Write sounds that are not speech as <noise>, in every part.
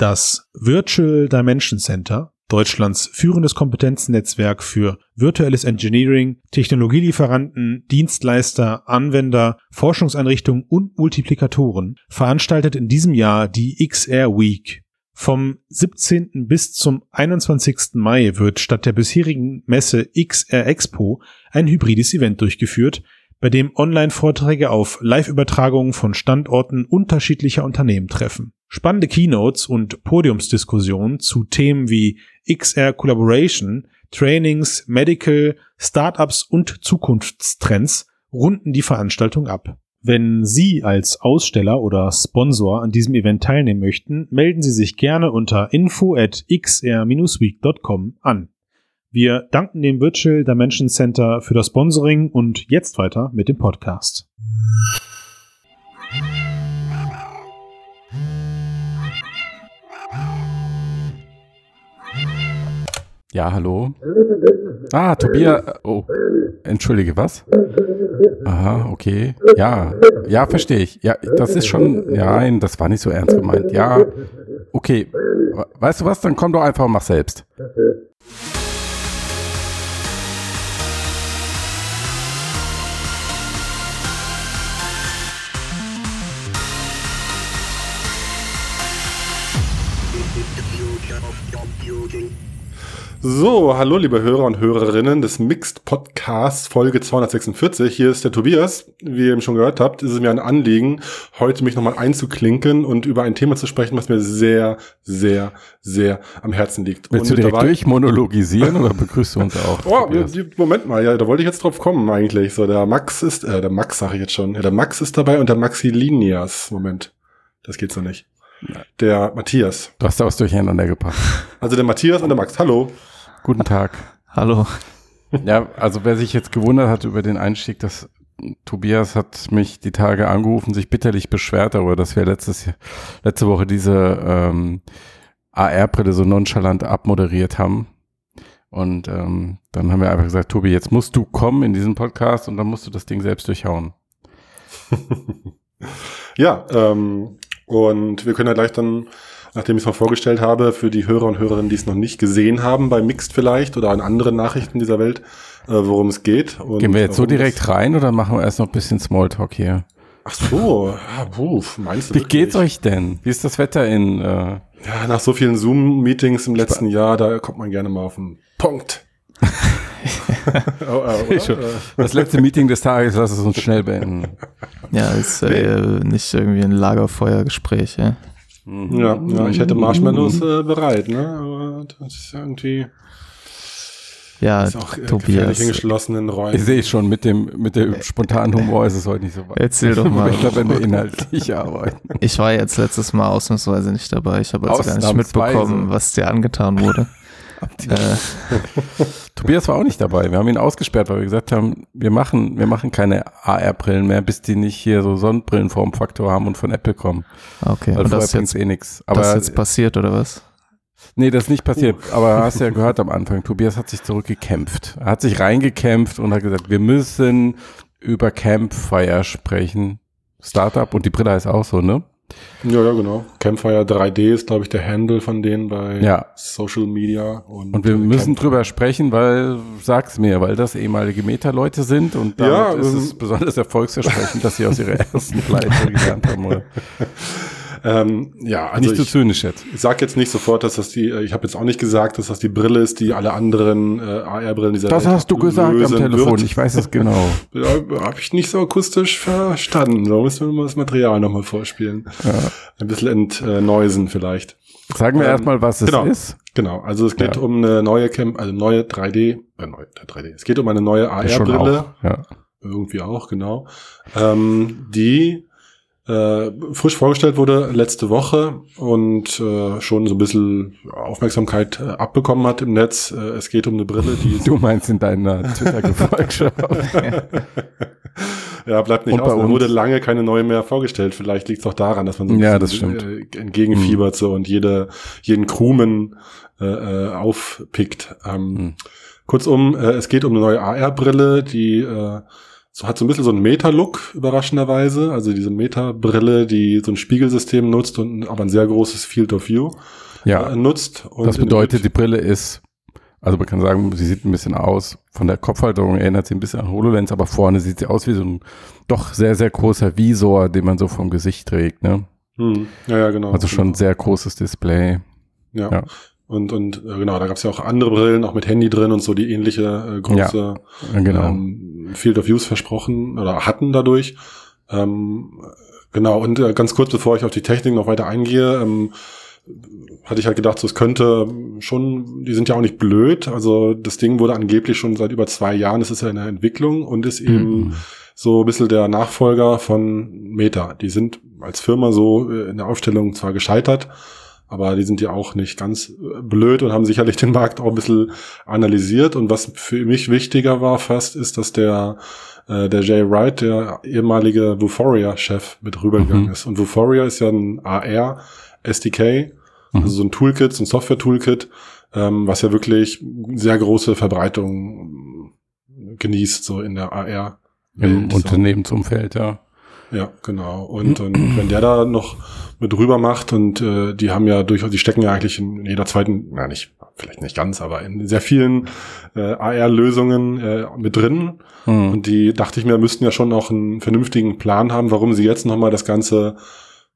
Das Virtual Dimension Center, Deutschlands führendes Kompetenznetzwerk für virtuelles Engineering, Technologielieferanten, Dienstleister, Anwender, Forschungseinrichtungen und Multiplikatoren, veranstaltet in diesem Jahr die XR Week. Vom 17. bis zum 21. Mai wird statt der bisherigen Messe XR Expo ein hybrides Event durchgeführt, bei dem Online-Vorträge auf Live-Übertragungen von Standorten unterschiedlicher Unternehmen treffen. Spannende Keynotes und Podiumsdiskussionen zu Themen wie XR Collaboration, Trainings, Medical, Startups und Zukunftstrends runden die Veranstaltung ab. Wenn Sie als Aussteller oder Sponsor an diesem Event teilnehmen möchten, melden Sie sich gerne unter info at xr-week.com an. Wir danken dem Virtual Dimension Center für das Sponsoring und jetzt weiter mit dem Podcast. Ja, hallo. <laughs> Ah, Tobias. Oh, entschuldige, was? Aha, okay. Ja, ja, verstehe ich. Ja, das ist schon. Nein, das war nicht so ernst gemeint. Ja, okay. Weißt du was? Dann komm doch einfach und mach selbst. So, hallo liebe Hörer und Hörerinnen des Mixed Podcasts Folge 246. Hier ist der Tobias. Wie ihr eben schon gehört habt, ist es mir ein Anliegen, heute mich nochmal einzuklinken und über ein Thema zu sprechen, was mir sehr, sehr, sehr am Herzen liegt. Willst und du direkt durchmonologisieren oder begrüßt du uns <laughs> auch? Oh, Moment mal, ja, da wollte ich jetzt drauf kommen eigentlich. So, der Max ist, äh, der Max sage ich jetzt schon. Ja, der Max ist dabei und der Maxilinias. Moment, das geht so nicht. Der Matthias. Du hast da was durcheinander gebracht. Also der Matthias und der Max. Hallo. Guten Tag. <laughs> Hallo. Ja, also wer sich jetzt gewundert hat über den Einstieg, dass Tobias hat mich die Tage angerufen, sich bitterlich beschwert darüber, dass wir letztes, letzte Woche diese ähm, AR-Brille so nonchalant abmoderiert haben. Und ähm, dann haben wir einfach gesagt, Tobi, jetzt musst du kommen in diesen Podcast und dann musst du das Ding selbst durchhauen. <laughs> ja, ähm, und wir können ja gleich dann nachdem ich es mal vorgestellt habe, für die Hörer und Hörerinnen, die es noch nicht gesehen haben, bei Mixed vielleicht oder an anderen Nachrichten dieser Welt, äh, worum es geht. Gehen wir jetzt so direkt rein oder machen wir erst noch ein bisschen Smalltalk hier? Ach so, ja, puh, meinst du Wie wirklich? geht's euch denn? Wie ist das Wetter in... Äh ja, nach so vielen Zoom-Meetings im letzten Jahr, da kommt man gerne mal auf den Punkt. <laughs> oh, oh, das letzte Meeting des Tages, lass es uns schnell beenden. Ja, ist äh, nicht irgendwie ein Lagerfeuergespräch, ja. Mhm. Ja, ja, ich hätte Marshmallows äh, bereit, ne? Aber das ist irgendwie. Ja, ist auch Tobias. in geschlossenen Räumen. Ich sehe schon, mit dem, mit dem spontanen Humor ist es heute nicht so weit. Erzähl doch mal. ich glaube, wenn wir inhaltlich arbeiten. Ich war jetzt letztes Mal ausnahmsweise nicht dabei. Ich habe also gar nicht mitbekommen, was dir angetan wurde. Äh. Tobias war auch nicht dabei. Wir haben ihn ausgesperrt, weil wir gesagt haben, wir machen, wir machen keine AR-Brillen mehr, bis die nicht hier so Sonnenbrillenformfaktor haben und von Apple kommen. Okay. Und das ist jetzt, eh nix. Aber das ist jetzt passiert oder was? Nee, das ist nicht passiert. Uh. Aber hast ja gehört am Anfang, Tobias hat sich zurückgekämpft. Er hat sich reingekämpft und hat gesagt, wir müssen über Campfire sprechen. Startup und die Brille ist auch so, ne? Ja, ja, genau. Campfire 3D ist, glaube ich, der Handle von denen bei ja. Social Media. Und, und wir müssen Campfire. drüber sprechen, weil, sag's mir, weil das ehemalige Meta-Leute sind und damit ja, ist es ähm, besonders erfolgsversprechend, dass sie aus ihrer <laughs> ersten Pleite gelernt haben. Oder? <laughs> Ähm, ja, also nicht zu so zynisch jetzt. Ich sag jetzt nicht sofort, dass das die, äh, ich habe jetzt auch nicht gesagt, dass das die Brille ist, die alle anderen äh, AR-Brillen dieser Das Welt hast du gesagt am Telefon, wird. ich weiß es genau. <laughs> ja, habe ich nicht so akustisch verstanden. Da müssen wir mal das Material nochmal vorspielen. Ja. Ein bisschen entneusen vielleicht. Sagen wir ähm, erstmal, was genau, es ist. Genau, also es geht ja. um eine neue Camp, also neue 3D, äh, neue 3D. Es geht um eine neue AR-Brille. Ja. Irgendwie auch, genau. Ähm, die äh, frisch vorgestellt wurde letzte Woche und äh, schon so ein bisschen Aufmerksamkeit äh, abbekommen hat im Netz. Äh, es geht um eine Brille, die du meinst in deiner <laughs> Twitter-Gefolgschaft. ja, bleibt nicht und aus. Es wurde lange keine neue mehr vorgestellt. Vielleicht liegt es auch daran, dass man so ein ja, bisschen äh, entgegenfiebert mhm. so und jede, jeden Krumen äh, äh, aufpickt. Ähm, mhm. Kurzum, äh, es geht um eine neue AR-Brille, die äh, hat so ein bisschen so einen Meta-Look, überraschenderweise. Also diese Meta-Brille, die so ein Spiegelsystem nutzt und aber ein sehr großes Field of View ja. äh, nutzt. Und das bedeutet, die Brille ist, also man kann sagen, sie sieht ein bisschen aus, von der Kopfhalterung erinnert sie ein bisschen an HoloLens, aber vorne sieht sie aus wie so ein doch sehr, sehr großer Visor, den man so vom Gesicht trägt, ne? Hm. Ja, ja, genau. Also schon genau. ein sehr großes Display. Ja. ja. Und, und äh, genau, da gab es ja auch andere Brillen, auch mit Handy drin und so, die ähnliche äh, große ja, genau. ähm, Field of Views versprochen oder hatten dadurch. Ähm, genau, und äh, ganz kurz, bevor ich auf die Technik noch weiter eingehe, ähm, hatte ich halt gedacht, so es könnte schon, die sind ja auch nicht blöd. Also das Ding wurde angeblich schon seit über zwei Jahren, es ist ja in der Entwicklung und ist eben mhm. so ein bisschen der Nachfolger von Meta. Die sind als Firma so äh, in der Aufstellung zwar gescheitert, aber die sind ja auch nicht ganz äh, blöd und haben sicherlich den Markt auch ein bisschen analysiert. Und was für mich wichtiger war fast, ist, dass der, äh, der Jay Wright, der ehemalige Vuforia-Chef, mit rübergegangen mhm. ist. Und Vuforia ist ja ein AR-SDK, mhm. also so ein Toolkit, so ein Software-Toolkit, ähm, was ja wirklich sehr große Verbreitung genießt, so in der AR. Im Unternehmensumfeld, ja. Ja, genau. Und, und wenn der da noch mit rüber macht und äh, die haben ja durchaus, die stecken ja eigentlich in jeder zweiten, na nicht, vielleicht nicht ganz, aber in sehr vielen äh, AR-Lösungen äh, mit drin. Mhm. Und die dachte ich mir, müssten ja schon auch einen vernünftigen Plan haben, warum sie jetzt nochmal das Ganze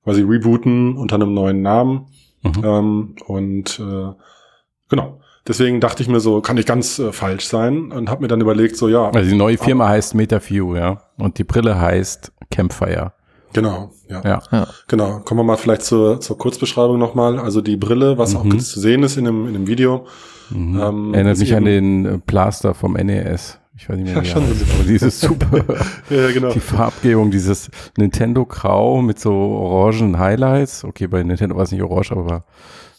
quasi rebooten unter einem neuen Namen. Mhm. Ähm, und äh, genau. Deswegen dachte ich mir so, kann nicht ganz äh, falsch sein und habe mir dann überlegt, so ja. Also die neue Firma heißt MetaView, ja. Und die Brille heißt Campfire. Genau, ja. ja. ja. Genau. Kommen wir mal vielleicht zur, zur Kurzbeschreibung nochmal. Also die Brille, was mhm. auch zu sehen ist in dem, in dem Video. Mhm. Ähm, Erinnert mich an den äh, Plaster vom NES. Ich weiß nicht mehr, ja, schon heißt, aber dieses super, <laughs> ja, genau. die Farbgebung, dieses Nintendo Grau mit so orangen Highlights. Okay, bei Nintendo war es nicht orange, aber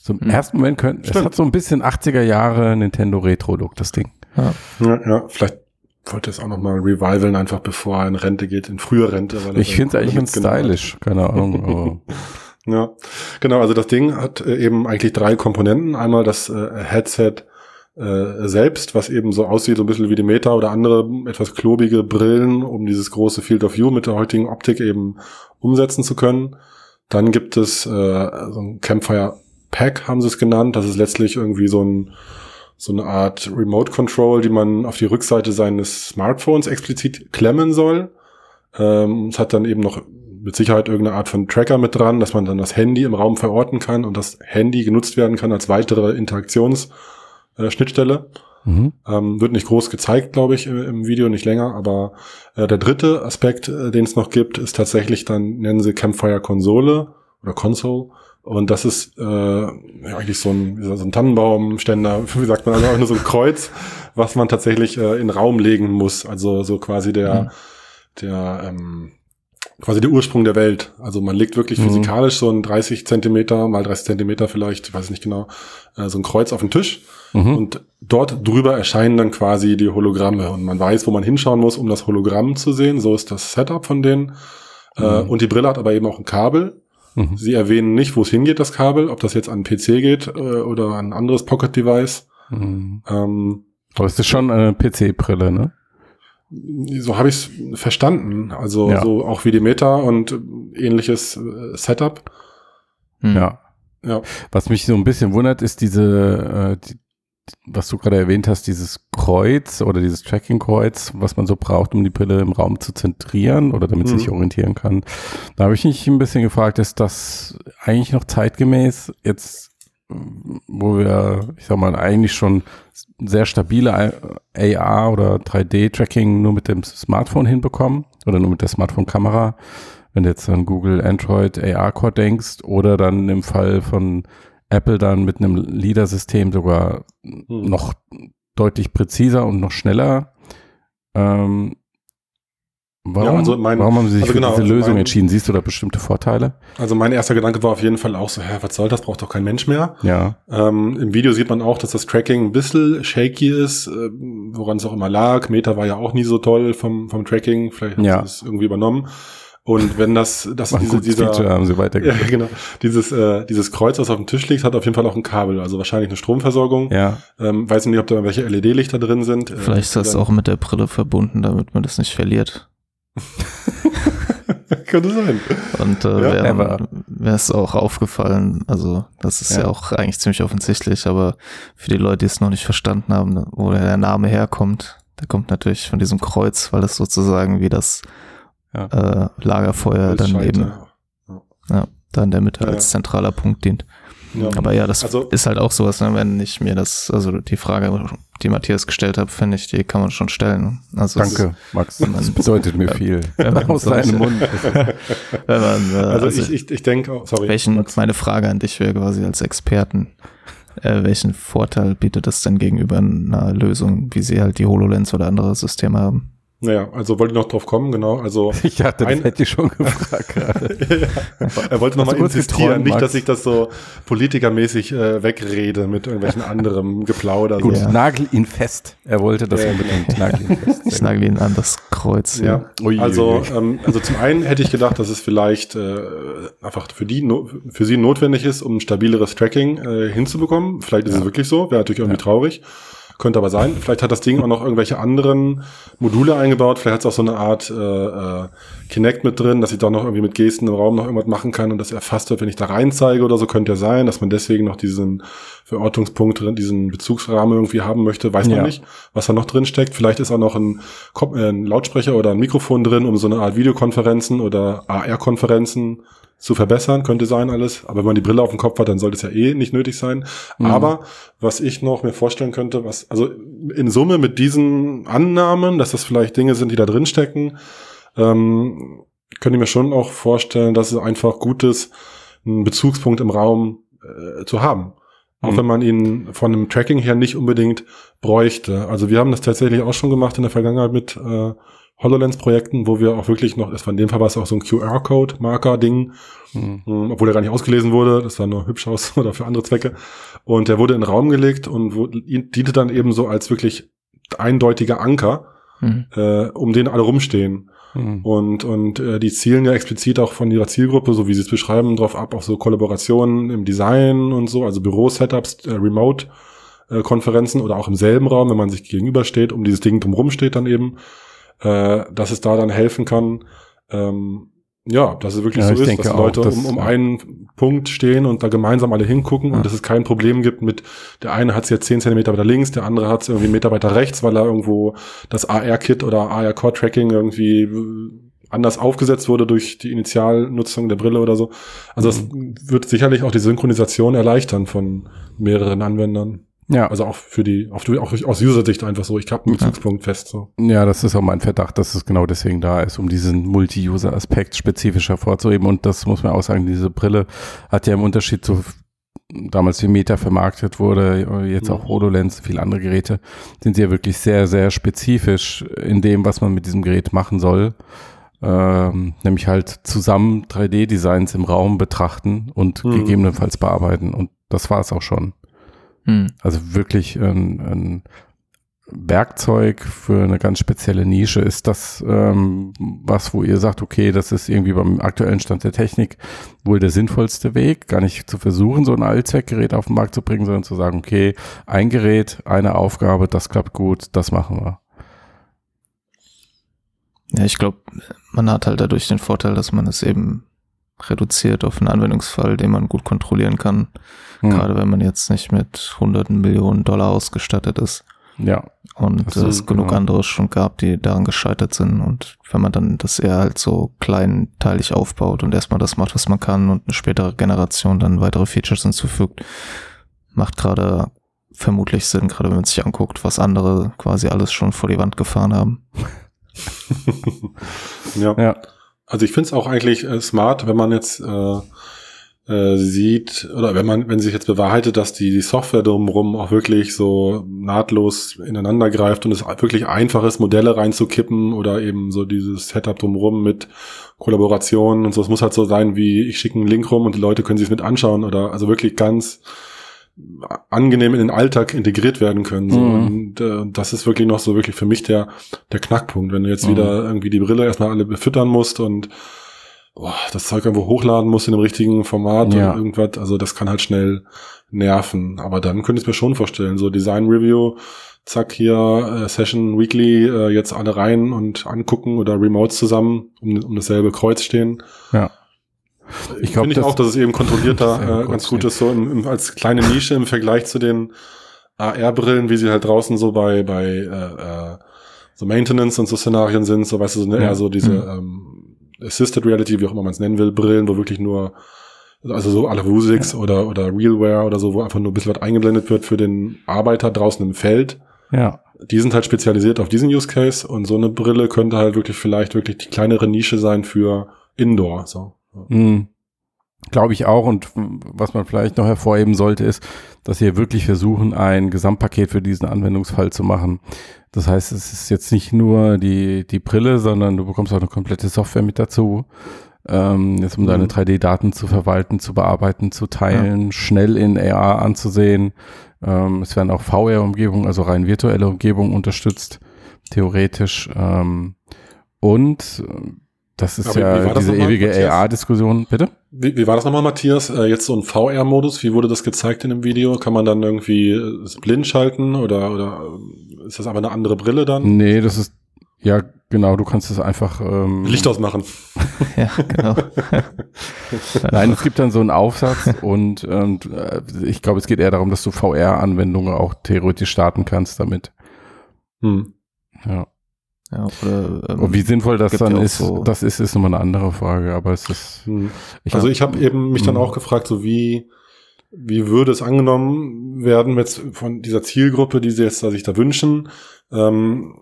so im mhm. ersten Moment könnte, es hat so ein bisschen 80er Jahre Nintendo Retro-Look, das Ding. Ja. ja, ja, vielleicht wollte es auch nochmal revivalen, einfach bevor er in Rente geht, in frühe Rente. ich finde es eigentlich ganz stylisch, keine Ahnung. <laughs> ja, genau, also das Ding hat äh, eben eigentlich drei Komponenten. Einmal das äh, Headset äh, selbst, was eben so aussieht, so ein bisschen wie die Meta oder andere etwas klobige Brillen, um dieses große Field of View mit der heutigen Optik eben umsetzen zu können. Dann gibt es äh, so ein Campfire Pack, haben sie es genannt. Das ist letztlich irgendwie so ein so eine Art Remote Control, die man auf die Rückseite seines Smartphones explizit klemmen soll. Ähm, es hat dann eben noch mit Sicherheit irgendeine Art von Tracker mit dran, dass man dann das Handy im Raum verorten kann und das Handy genutzt werden kann als weitere Interaktionsschnittstelle. Äh, mhm. ähm, wird nicht groß gezeigt, glaube ich, im, Video, nicht länger, aber äh, der dritte Aspekt, äh, den es noch gibt, ist tatsächlich dann, nennen sie Campfire Konsole oder Console. Und das ist äh, ja, eigentlich so ein, so ein Tannenbaumständer, <laughs> wie sagt man, also auch nur so ein Kreuz, was man tatsächlich äh, in Raum legen muss. Also so quasi der, mhm. der ähm, quasi der Ursprung der Welt. Also man legt wirklich mhm. physikalisch so ein 30 Zentimeter mal 30 Zentimeter vielleicht, ich weiß nicht genau, äh, so ein Kreuz auf den Tisch. Mhm. Und dort drüber erscheinen dann quasi die Hologramme. Und man weiß, wo man hinschauen muss, um das Hologramm zu sehen. So ist das Setup von denen. Äh, mhm. und die Brille hat aber eben auch ein Kabel. Mhm. Sie erwähnen nicht, wo es hingeht, das Kabel, ob das jetzt an PC geht äh, oder an ein anderes Pocket-Device. Mhm. Ähm, Aber es ist schon eine PC-Brille, ne? So habe ich es verstanden. Also ja. so auch wie die Meta und ähnliches äh, Setup. Mhm. Ja. Ja. Was mich so ein bisschen wundert, ist diese, äh, die, was du gerade erwähnt hast, dieses Kreuz oder dieses Tracking-Kreuz, was man so braucht, um die Brille im Raum zu zentrieren oder damit mhm. sie sich orientieren kann. Da habe ich mich ein bisschen gefragt, ist das eigentlich noch zeitgemäß jetzt, wo wir, ich sag mal, eigentlich schon sehr stabile AR oder 3D-Tracking nur mit dem Smartphone hinbekommen oder nur mit der Smartphone-Kamera, wenn du jetzt an Google Android AR-Core denkst oder dann im Fall von Apple dann mit einem LIDAR-System sogar hm. noch deutlich präziser und noch schneller. Ähm, warum, ja, also mein, warum haben Sie sich also für genau, diese also Lösung mein, entschieden? Siehst du da bestimmte Vorteile? Also mein erster Gedanke war auf jeden Fall auch so, hä, was soll das? Braucht doch kein Mensch mehr. Ja. Ähm, Im Video sieht man auch, dass das Tracking ein bisschen shaky ist, äh, woran es auch immer lag. Meta war ja auch nie so toll vom, vom Tracking. Vielleicht haben ja. sie es irgendwie übernommen. Und wenn das, das ist diese, dieser, Feature haben sie. <laughs> Ja, genau. Dieses, äh, dieses Kreuz, was auf dem Tisch liegt, hat auf jeden Fall auch ein Kabel, also wahrscheinlich eine Stromversorgung. Ja. Ähm, weiß nicht, ob da welche LED-Lichter drin sind. Vielleicht ist das auch mit der Brille verbunden, damit man das nicht verliert. <laughs> Könnte sein. Und äh, ja, wäre es auch aufgefallen, also das ist ja. ja. auch eigentlich ziemlich offensichtlich, aber für die Leute, die es noch nicht verstanden haben, wo der Name herkommt, der kommt natürlich von diesem Kreuz, weil es sozusagen wie das ja. äh, Lagerfeuer dann eben ja. da in der Mitte als zentraler Punkt dient. Ja. Aber ja, das also, ist halt auch sowas, ne, wenn ich mir das, also die Frage, die Matthias gestellt hat, finde ich, die kann man schon stellen. Also Danke, Max. Das bedeutet mir <laughs> viel. <laughs> Aus deinem <laughs> Mund. wenn man, äh, also, also, ich, ich, ich denke, oh, sorry. Welchen, Max. meine Frage an dich wäre quasi als Experten. Äh, welchen Vorteil bietet das denn gegenüber einer Lösung, wie sie halt die HoloLens oder andere Systeme haben? Naja, also wollte ich noch drauf kommen, genau. Also <laughs> ich hatte das hätte ich schon gefragt gerade. <laughs> ja, er wollte nochmal insistieren, geträumt, nicht, dass ich das so politikermäßig äh, wegrede mit irgendwelchen <laughs> anderem Geplauder. Gut, ja. nagel ihn fest. Er wollte das ja, unbedingt. Genau. Nagel ihn fest. Ich nagel ihn an das Kreuz. Ja, ja. also ähm, also zum einen hätte ich gedacht, dass es vielleicht äh, einfach für die für sie notwendig ist, um stabileres Tracking äh, hinzubekommen. Vielleicht ist es wirklich so, wäre natürlich irgendwie traurig. Könnte aber sein. Vielleicht hat das Ding auch noch irgendwelche anderen Module eingebaut. Vielleicht hat es auch so eine Art äh, äh, Kinect mit drin, dass ich doch noch irgendwie mit Gesten im Raum noch irgendwas machen kann und das erfasst wird, wenn ich da rein zeige oder so. Könnte ja sein, dass man deswegen noch diesen Verortungspunkt drin, diesen Bezugsrahmen irgendwie haben möchte. Weiß man ja. nicht, was da noch drin steckt. Vielleicht ist auch noch ein, äh, ein Lautsprecher oder ein Mikrofon drin, um so eine Art Videokonferenzen oder AR-Konferenzen zu verbessern, könnte sein alles. Aber wenn man die Brille auf dem Kopf hat, dann sollte es ja eh nicht nötig sein. Mhm. Aber was ich noch mir vorstellen könnte, was, also in Summe mit diesen Annahmen, dass das vielleicht Dinge sind, die da drin stecken, ähm, könnte ich mir schon auch vorstellen, dass es einfach gut ist, einen Bezugspunkt im Raum äh, zu haben. Auch mhm. wenn man ihn von einem Tracking her nicht unbedingt bräuchte. Also wir haben das tatsächlich auch schon gemacht in der Vergangenheit mit äh, HoloLens-Projekten, wo wir auch wirklich noch, das war in dem Fall war es auch so ein QR-Code-Marker-Ding, mhm. Ähm, obwohl er gar nicht ausgelesen wurde, das sah nur hübsch aus <laughs> oder für andere Zwecke. Und der wurde in den Raum gelegt und diente dann eben so als wirklich eindeutiger Anker, mhm. äh, um den alle rumstehen. Mhm. Und, und äh, die zielen ja explizit auch von ihrer Zielgruppe, so wie sie es beschreiben, drauf ab, auf so Kollaborationen im Design und so, also Büro-Setups, äh, Remote. Konferenzen oder auch im selben Raum, wenn man sich gegenübersteht, um dieses Ding drumherum steht dann eben äh, dass es da dann helfen kann, ähm, ja, dass es wirklich ja, so ist, dass Leute auch, dass, um, um einen Punkt stehen und da gemeinsam alle hingucken ja. und dass es kein Problem gibt mit, der eine hat es jetzt zehn Zentimeter weiter links, der andere hat es irgendwie einen Meter weiter rechts, weil er irgendwo das AR-Kit oder AR-Core-Tracking irgendwie äh, anders aufgesetzt wurde durch die Initialnutzung der Brille oder so. Also mhm. das wird sicherlich auch die Synchronisation erleichtern von mehreren Anwendern. Ja. Also auch für die, auch, auch aus User-Sicht einfach so, ich habe einen Bezugspunkt ja. fest. So. Ja, das ist auch mein Verdacht, dass es genau deswegen da ist, um diesen Multi-User-Aspekt spezifischer hervorzuheben. Und das muss man auch sagen, diese Brille hat ja im Unterschied zu damals wie Meta vermarktet wurde, jetzt auch mhm. HoloLens, viele andere Geräte, sind sie ja wirklich sehr, sehr spezifisch in dem, was man mit diesem Gerät machen soll. Ähm, nämlich halt zusammen 3D-Designs im Raum betrachten und mhm. gegebenenfalls bearbeiten. Und das war es auch schon. Hm. Also wirklich ein, ein Werkzeug für eine ganz spezielle Nische. Ist das ähm, was, wo ihr sagt, okay, das ist irgendwie beim aktuellen Stand der Technik wohl der sinnvollste Weg, gar nicht zu versuchen, so ein Allzweckgerät auf den Markt zu bringen, sondern zu sagen, okay, ein Gerät, eine Aufgabe, das klappt gut, das machen wir. Ja, ich glaube, man hat halt dadurch den Vorteil, dass man es eben reduziert auf einen Anwendungsfall, den man gut kontrollieren kann. Hm. Gerade wenn man jetzt nicht mit hunderten Millionen Dollar ausgestattet ist. Ja. Und es genug genau. andere schon gab, die daran gescheitert sind. Und wenn man dann das eher halt so kleinteilig aufbaut und erstmal das macht, was man kann und eine spätere Generation dann weitere Features hinzufügt, macht gerade vermutlich Sinn, gerade wenn man sich anguckt, was andere quasi alles schon vor die Wand gefahren haben. <laughs> ja. ja. Also ich finde es auch eigentlich äh, smart, wenn man jetzt äh, äh, sieht, oder wenn man, wenn sich jetzt bewahrheitet, dass die, die Software drumherum auch wirklich so nahtlos ineinander greift und es wirklich einfach ist, Modelle reinzukippen oder eben so dieses Setup drumherum mit Kollaborationen und so. Es muss halt so sein, wie ich schicke einen Link rum und die Leute können sich es mit anschauen oder also wirklich ganz angenehm in den Alltag integriert werden können. So. Mhm. Und äh, das ist wirklich noch so wirklich für mich der, der Knackpunkt, wenn du jetzt mhm. wieder irgendwie die Brille erstmal alle befüttern musst und boah, das Zeug irgendwo hochladen muss in dem richtigen Format Ja. oder irgendwas. Also das kann halt schnell nerven. Aber dann könnte ich es mir schon vorstellen. So Design Review, zack, hier äh, Session Weekly, äh, jetzt alle rein und angucken oder Remotes zusammen um, um dasselbe Kreuz stehen. Ja. Ich glaub, Finde ich das- auch, dass es eben kontrollierter <laughs> äh, ganz gut ist, so im, im, als kleine Nische im Vergleich zu den AR-Brillen, wie sie halt draußen so bei, bei äh, äh, so Maintenance und so Szenarien sind, so weißt du, so, ne, Ja. eher so diese Mhm. ähm, Assisted Reality, wie auch immer man es nennen will, Brillen, wo wirklich nur, also so alle Vuzix oder, oder Realware oder so, wo einfach nur ein bisschen was eingeblendet wird für den Arbeiter draußen im Feld. Ja. Die sind halt spezialisiert auf diesen Use Case und so eine Brille könnte halt wirklich vielleicht wirklich die kleinere Nische sein für Indoor. So. Mhm. Glaube ich auch. Und was man vielleicht noch hervorheben sollte, ist, dass wir wirklich versuchen, ein Gesamtpaket für diesen Anwendungsfall zu machen. Das heißt, es ist jetzt nicht nur die, die Brille, sondern du bekommst auch eine komplette Software mit dazu. Ähm, jetzt um deine Mhm. 3D-Daten zu verwalten, zu bearbeiten, zu teilen, schnell in AR anzusehen. Ähm, es werden auch VR-Umgebungen, also rein virtuelle Umgebungen unterstützt, theoretisch. Ähm, und äh, das ist Aber ja diese nochmal, ewige? AR-Diskussion. Bitte? Wie, wie war das nochmal, Matthias? Äh, jetzt so ein VR-Modus, wie wurde das gezeigt in dem Video? Kann man dann irgendwie äh, blind schalten oder, oder äh, ist das aber eine andere Brille dann? Nee, das ist, ja, genau, du kannst es einfach. Ähm, Licht ausmachen. <laughs> Ja, genau. <laughs> Nein, es gibt dann so einen Aufsatz und ähm, äh, ich glaube, es geht eher darum, dass du VR-Anwendungen auch theoretisch starten kannst damit. Hm. Ja. Ja, oder, ähm, Und wie sinnvoll das dann ist, so- das ist, ist nochmal eine andere Frage, aber es ist. Hm. Ich Also hab- ich habe eben mich dann Mhm. auch gefragt, so wie, wie würde es angenommen werden jetzt von dieser Zielgruppe, die sie jetzt da sich da wünschen? Ähm,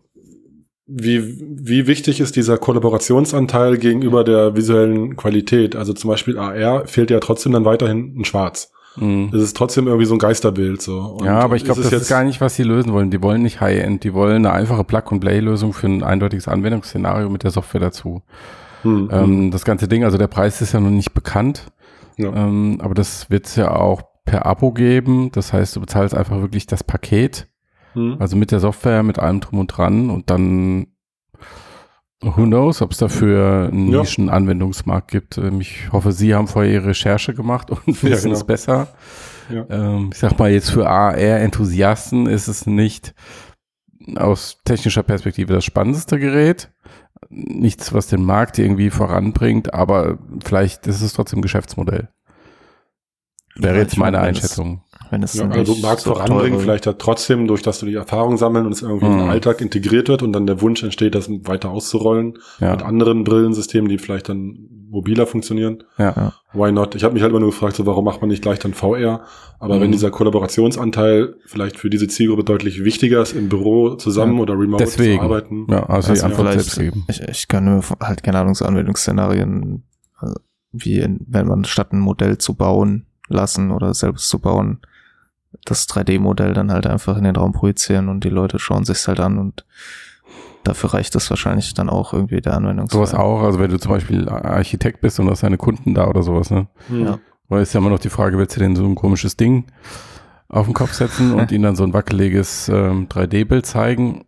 wie, wie wichtig ist dieser Kollaborationsanteil gegenüber der visuellen Qualität? Also zum Beispiel AR fehlt ja trotzdem dann weiterhin ein Schwarz. Mhm. Es ist trotzdem irgendwie so ein Geisterbild so. Und Ja, aber ich glaube, das ist gar nicht, was sie lösen wollen. Die wollen nicht High-End, die wollen eine einfache Plug-and-Play-Lösung für ein eindeutiges Anwendungsszenario mit der Software dazu. Hm, Ähm, das ganze Ding, also der Preis ist ja noch nicht bekannt, Ja. ähm, aber das wird es ja auch per Abo geben. Das heißt, du bezahlst einfach wirklich das Paket, hm. also mit der Software, mit allem drum und dran und dann who knows, ob es dafür einen Ja. Nischen-Anwendungsmarkt gibt. Ähm, Ich hoffe, Sie haben vorher Ihre Recherche gemacht und Ja, wissen genau. es besser. Ja. Ähm, ich sag mal, jetzt für AR-Enthusiasten ist es nicht aus technischer Perspektive das spannendste Gerät. Nichts, was den Markt irgendwie voranbringt, aber vielleicht ist es trotzdem Geschäftsmodell. Wäre Ja, jetzt meine Einschätzung. Wenn es Ja, nicht also Markt so voranbringen, teure- vielleicht ja trotzdem, durch dass du die Erfahrung sammeln und es irgendwie in den Mhm. Alltag integriert wird und dann der Wunsch entsteht, das weiter auszurollen Ja. mit anderen Brillensystemen, die vielleicht dann mobiler funktionieren. Ja. Ja. Why not? Ich habe mich halt immer nur gefragt, so warum macht man nicht gleich dann VR? Aber Mhm. wenn dieser Kollaborationsanteil vielleicht für diese Zielgruppe deutlich wichtiger ist, im Büro zusammen Ja. oder remote Deswegen. zu arbeiten. Ja, also, die Antwort selbst geben. Ich, ich kann mir halt, keine Ahnung, so Anwendungsszenarien, also wie in, wenn man statt ein Modell zu bauen lassen oder selbst zu bauen, das 3D-Modell dann halt einfach in den Raum projizieren und die Leute schauen sich's halt an und dafür reicht das wahrscheinlich dann auch irgendwie der Anwendungsfall. Sowas auch, also wenn du zum Beispiel Architekt bist und hast deine Kunden da oder sowas, ne? Hm. Ja. Weil ist ja immer noch die Frage, willst du denn so ein komisches Ding auf den Kopf setzen und <laughs> ihnen dann so ein wackeliges ähm, 3D-Bild zeigen?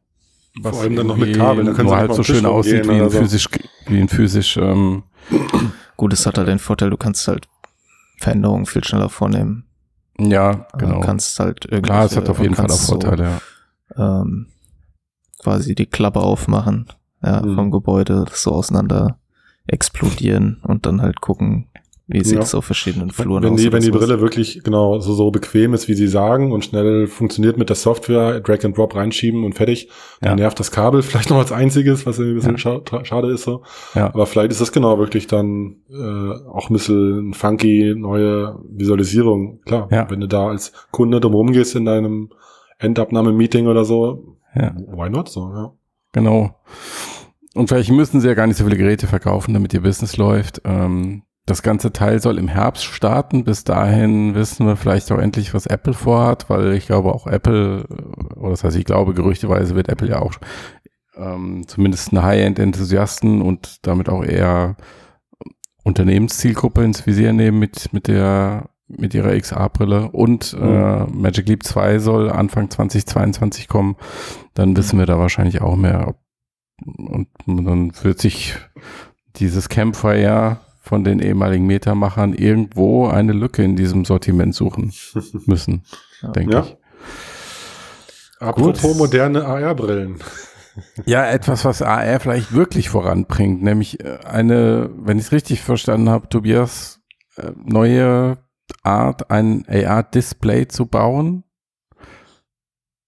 Vor allem dann noch mit irgendwie Kabeln, da können sie mal so schön aussieht wie ein so. physisch, wie ein physisch, ähm, Gut, es hat halt den Vorteil, du kannst halt Veränderungen viel schneller vornehmen. Ja, Also genau. Du kannst halt irgendwie. Klar, es hat auf jeden Fall auch Vorteile, ja. ähm, quasi die Klappe aufmachen ja, Mhm. vom Gebäude, das so auseinander explodieren und dann halt gucken, wie sieht Ja. es auf verschiedenen Fluren Wenn aus. die, wenn die. Brille wirklich genau so, so bequem ist, wie sie sagen und schnell funktioniert mit der Software, Drag and Drop reinschieben und fertig, dann Ja. nervt das Kabel <laughs> vielleicht noch als einziges, was ein bisschen Ja. scha schade ist so. Ja. Aber vielleicht ist das genau wirklich dann äh, auch ein bisschen funky, neue Visualisierung. Klar, Ja. wenn du da als Kunde drumherum gehst in deinem Endabnahme-Meeting oder so, ja. why not so, ja. Genau. Und vielleicht müssen sie ja gar nicht so viele Geräte verkaufen, damit ihr Business läuft. Ähm, das ganze Teil soll im Herbst starten. Bis dahin wissen wir vielleicht auch endlich, was Apple vorhat, weil ich glaube auch Apple, oder das heißt, ich glaube, gerüchteweise wird Apple ja auch ähm, zumindest eine High-End-Enthusiasten und damit auch eher Unternehmenszielgruppe ins Visier nehmen mit, mit der mit ihrer XA-Brille und äh, Magic Leap 2 soll Anfang 2022 kommen, dann wissen wir da wahrscheinlich auch mehr. Und dann wird sich dieses Campfire von den ehemaligen Metamachern irgendwo eine Lücke in diesem Sortiment suchen <laughs> müssen, denke Ja. ich. Apropos Gut. moderne AR-Brillen. <laughs> Ja, etwas, was AR vielleicht wirklich voranbringt, nämlich äh, eine, wenn ich es richtig verstanden habe, Tobias, äh, neue Art, ein AR-Display zu bauen.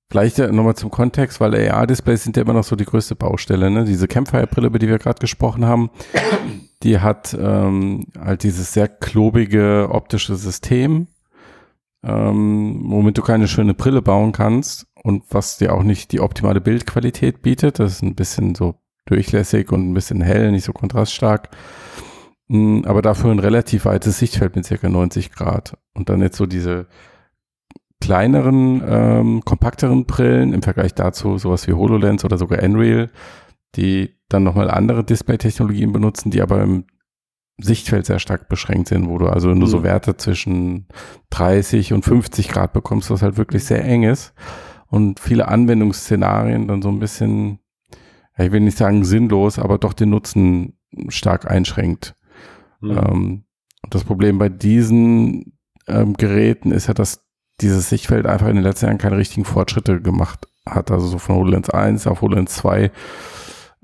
Vielleicht äh, nochmal zum Kontext, weil AR-Displays sind ja immer noch so die größte Baustelle. Ne? Diese Campfire-Brille, über die wir gerade gesprochen haben, die hat ähm, halt dieses sehr klobige optische System, ähm, womit du keine schöne Brille bauen kannst und was dir auch nicht die optimale Bildqualität bietet. Das ist ein bisschen so durchlässig und ein bisschen hell, nicht so kontraststark. Mm, Aber dafür ein relativ weites Sichtfeld mit circa 90 Grad. Und dann jetzt so diese kleineren, ähm, kompakteren Brillen im Vergleich dazu sowas wie HoloLens oder sogar Nreal, die dann nochmal andere Display-Technologien benutzen, die aber im Sichtfeld sehr stark beschränkt sind, wo du also nur so Mhm. Werte zwischen 30 und 50 Grad bekommst, was halt wirklich sehr eng ist und viele Anwendungsszenarien dann so ein bisschen, ja, ich will nicht sagen sinnlos, aber doch den Nutzen stark einschränkt. Hm. Ähm, und das Problem bei diesen ähm, Geräten ist ja, dass dieses Sichtfeld einfach in den letzten Jahren keine richtigen Fortschritte gemacht hat. Also so von HoloLens 1 auf HoloLens 2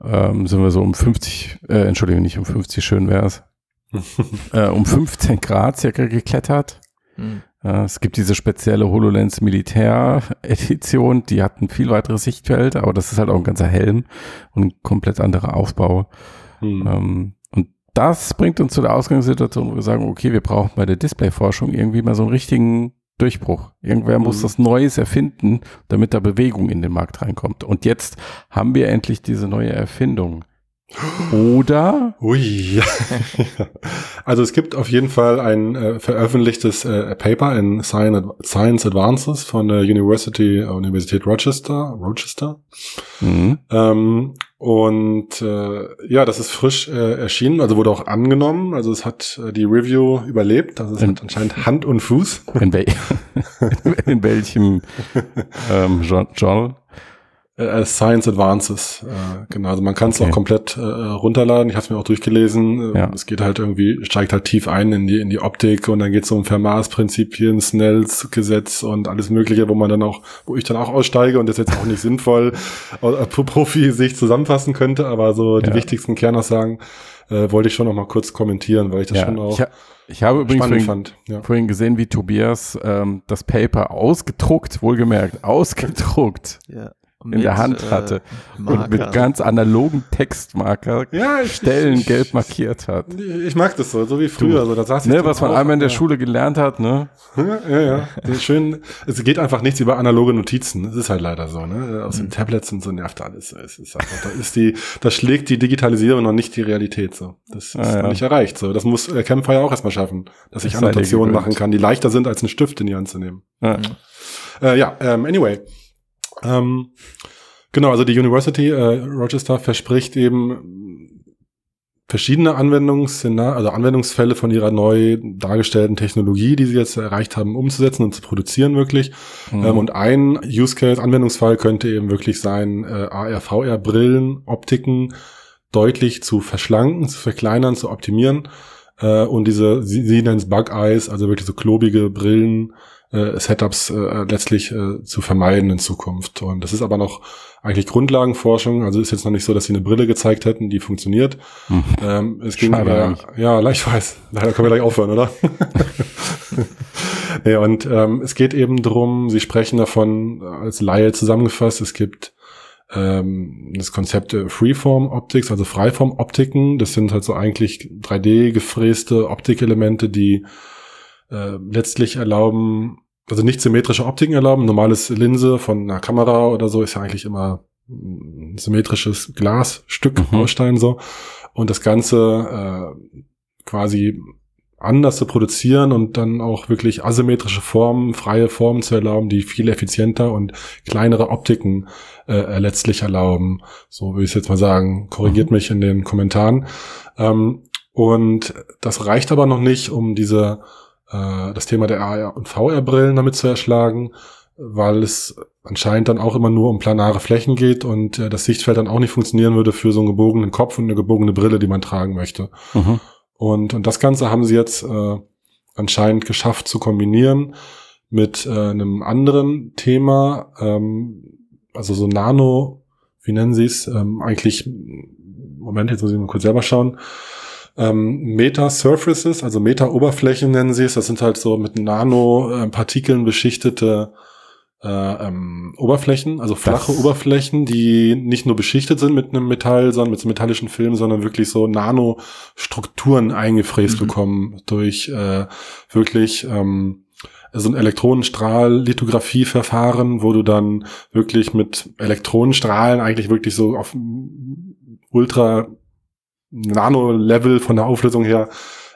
ähm, sind wir so um 50, äh, Entschuldigung, nicht um 50, schön wär's, <laughs> äh, um 15 Grad circa geklettert. Hm. Äh, es gibt diese spezielle HoloLens Militär Edition, die hat ein viel weiteres Sichtfeld, aber das ist halt auch ein ganzer Helm und ein komplett anderer Aufbau. Hm. Ähm, und das bringt uns zu der Ausgangssituation, wo wir sagen, okay, wir brauchen bei der Displayforschung irgendwie mal so einen richtigen Durchbruch. Irgendwer muss Mhm. das Neues erfinden, damit da Bewegung in den Markt reinkommt. Und jetzt haben wir endlich diese neue Erfindung. Oder? Ui. <laughs> also es gibt auf jeden Fall ein äh, veröffentlichtes äh, Paper in Science, Advances von der University äh, Universität Rochester, Rochester. Mhm. Ähm, und äh, ja, das ist frisch äh, erschienen, also wurde auch angenommen. Also es hat äh, die Review überlebt. Also es In- hat anscheinend Hand und Fuß. In, wel <laughs> in welchem <laughs> ähm, Genre? Äh, Science Advances, äh, genau. Also man kann es Okay. auch komplett äh, runterladen. Ich habe es mir auch durchgelesen. Äh, Ja. Es geht halt irgendwie, steigt halt tief ein in die in die Optik und dann geht es um Fermat's-Prinzipien, Snells Gesetz und alles Mögliche, wo man dann auch, wo ich dann auch aussteige und das jetzt auch nicht sinnvoll <laughs> äh, pro Profi sich zusammenfassen könnte, aber so die Ja. wichtigsten Kernaussagen äh, wollte ich schon noch mal kurz kommentieren, weil ich das Ja, schon auch ich, ha ich habe übrigens spannend vorhin, fand. Ja. vorhin gesehen, wie Tobias ähm, das Paper ausgedruckt, wohlgemerkt, ausgedruckt Ja. In der Hand hatte und mit ganz analogen Textmarker Ja, ich, Stellen ich, gelb markiert hat. Ich mag das so, so wie früher. so, da saß ich Ne, was man auch, einmal in der ja. Schule gelernt hat, ne? Ja, ja, ja. Schön. Es geht einfach nichts über analoge Notizen. Es ist halt leider so, ne? Aus Mhm. den Tablets und so nervt alles. Es ist einfach, da ist die, das schlägt die Digitalisierung noch nicht die Realität so. Das ist Ah, ja. noch nicht erreicht. So, das muss äh, Campfire auch erstmal schaffen, dass ich Das dir Annotationen machen kann, die leichter sind, als einen Stift in die Hand zu nehmen. Ja. Äh, ja, ähm, anyway. Ähm, genau, also die University äh, Rochester verspricht eben verschiedene Anwendungsszenarien, also Anwendungsfälle von ihrer neu dargestellten Technologie, die sie jetzt erreicht haben, umzusetzen und zu produzieren wirklich. Mhm. Ähm, und ein Use Case, Anwendungsfall könnte eben wirklich sein, äh, AR, VR Brillen, Optiken deutlich zu verschlanken, zu verkleinern, zu optimieren äh, und diese, sie, sie nennen es Bug Eyes, also wirklich so klobige Brillen, äh, Setups äh, letztlich äh, zu vermeiden in Zukunft. Und das ist aber noch eigentlich Grundlagenforschung, also ist jetzt noch nicht so, dass sie eine Brille gezeigt hätten, die funktioniert. Mhm. Ähm, es ging Schade ja, ich weiß. Leider können wir gleich aufhören, oder? <laughs> ja, und ähm, es geht eben drum, Sie sprechen davon äh, als Laie zusammengefasst, es gibt ähm, das Konzept äh, Freeform Optics, also Freiform Optiken. Das sind halt so eigentlich 3D gefräste Optikelemente, die äh, letztlich erlauben, also nicht symmetrische Optiken erlauben. Normales Linse von einer Kamera oder so ist ja eigentlich immer ein symmetrisches Glasstück Mhm. Baustein so. Und das Ganze äh, quasi anders zu produzieren und dann auch wirklich asymmetrische Formen, freie Formen zu erlauben, die viel effizienter und kleinere Optiken äh, letztlich erlauben. So würde ich es jetzt mal sagen. Korrigiert mich in den Kommentaren. Ähm, und das reicht aber noch nicht, um diese äh, das Thema der AR und VR-Brillen damit zu erschlagen, weil es anscheinend dann auch immer nur um planare Flächen geht und äh, das Sichtfeld dann auch nicht funktionieren würde für so einen gebogenen Kopf und eine gebogene Brille, die man tragen möchte. Mhm. Und, und das Ganze haben sie jetzt äh, anscheinend geschafft zu kombinieren mit äh, einem anderen Thema, ähm, also so Nano, wie nennen sie es, ähm, eigentlich, Moment, jetzt muss ich mal kurz selber schauen, ähm, Meta-Surfaces, also Meta-Oberflächen nennen sie es, das sind halt so mit Nanopartikeln beschichtete äh, ähm, Oberflächen, also flache das Oberflächen, die nicht nur beschichtet sind mit einem Metall, sondern mit so metallischen Film, sondern wirklich so Nanostrukturen eingefräst mhm. bekommen durch äh, wirklich ähm, so ein Elektronenstrahl-Lithografie-Verfahren, wo du dann wirklich mit Elektronenstrahlen eigentlich wirklich so auf ultra Nano-Level von der Auflösung her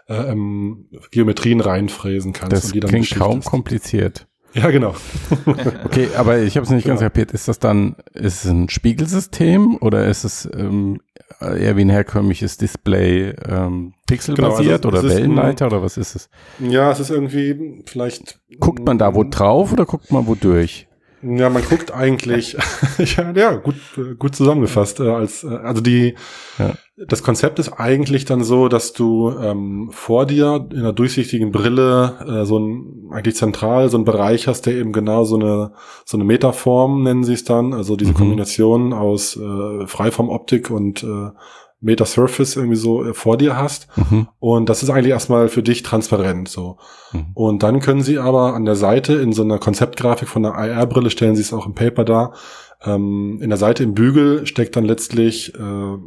äh, ähm, Geometrien reinfräsen kannst. Das und die dann klingt kaum kompliziert. <laughs> Ja, genau. <laughs> okay, aber ich habe es nicht genau. ganz kapiert. Ist das dann, ist es ein Spiegelsystem oder ist es ähm, eher wie ein herkömmliches Display ähm, pixelbasiert genau, also oder Wellenleiter ein, oder was ist es? Ja, es ist irgendwie vielleicht. Guckt man da wo drauf oder guckt man wo durch? Ja, man guckt eigentlich, <laughs> ja, ja, gut, gut zusammengefasst. Äh, als, äh, also die, ja. Das Konzept ist eigentlich dann so, dass du ähm, vor dir in einer durchsichtigen Brille äh, so ein, eigentlich zentral so einen Bereich hast, der eben genau so eine, so eine Metaform nennen sie es dann, also diese mhm. Kombination aus äh, Freiformoptik und äh, Meta Surface irgendwie so äh, vor dir hast. Mhm. Und das ist eigentlich erstmal für dich transparent so. Mhm. Und dann können sie aber an der Seite in so einer Konzeptgrafik von einer IR-Brille stellen sie es auch im Paper da. Ähm, in der Seite im Bügel steckt dann letztlich äh,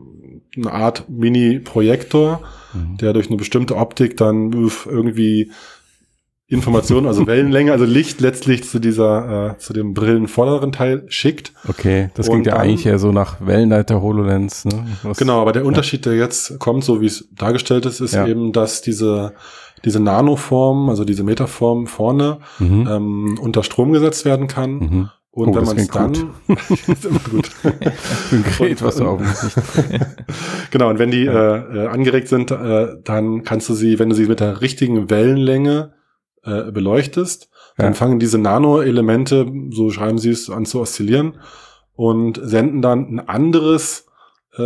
eine Art Mini-Projektor, mhm. der durch eine bestimmte Optik dann irgendwie Informationen, also <laughs> Wellenlänge, also Licht letztlich zu dieser, äh, zu dem brillenvorderen Teil schickt. Okay, das klingt ja eigentlich eher so nach Wellenleiter HoloLens. Ne? Was, genau, aber der Unterschied, der jetzt kommt, so wie es dargestellt ist, ist ja. eben, dass diese diese Nanoform, also diese Metaform vorne mhm. ähm, unter Strom gesetzt werden kann. Mhm. Und oh, wenn man es dann <laughs> ist immer gut. <laughs> Konkret, was du auch <laughs> Genau, und wenn die äh, äh, angeregt sind, äh, dann kannst du sie, wenn du sie mit der richtigen Wellenlänge äh, beleuchtest, dann ja. fangen diese Nano-Elemente, so schreiben sie es, an zu oszillieren und senden dann ein anderes, äh,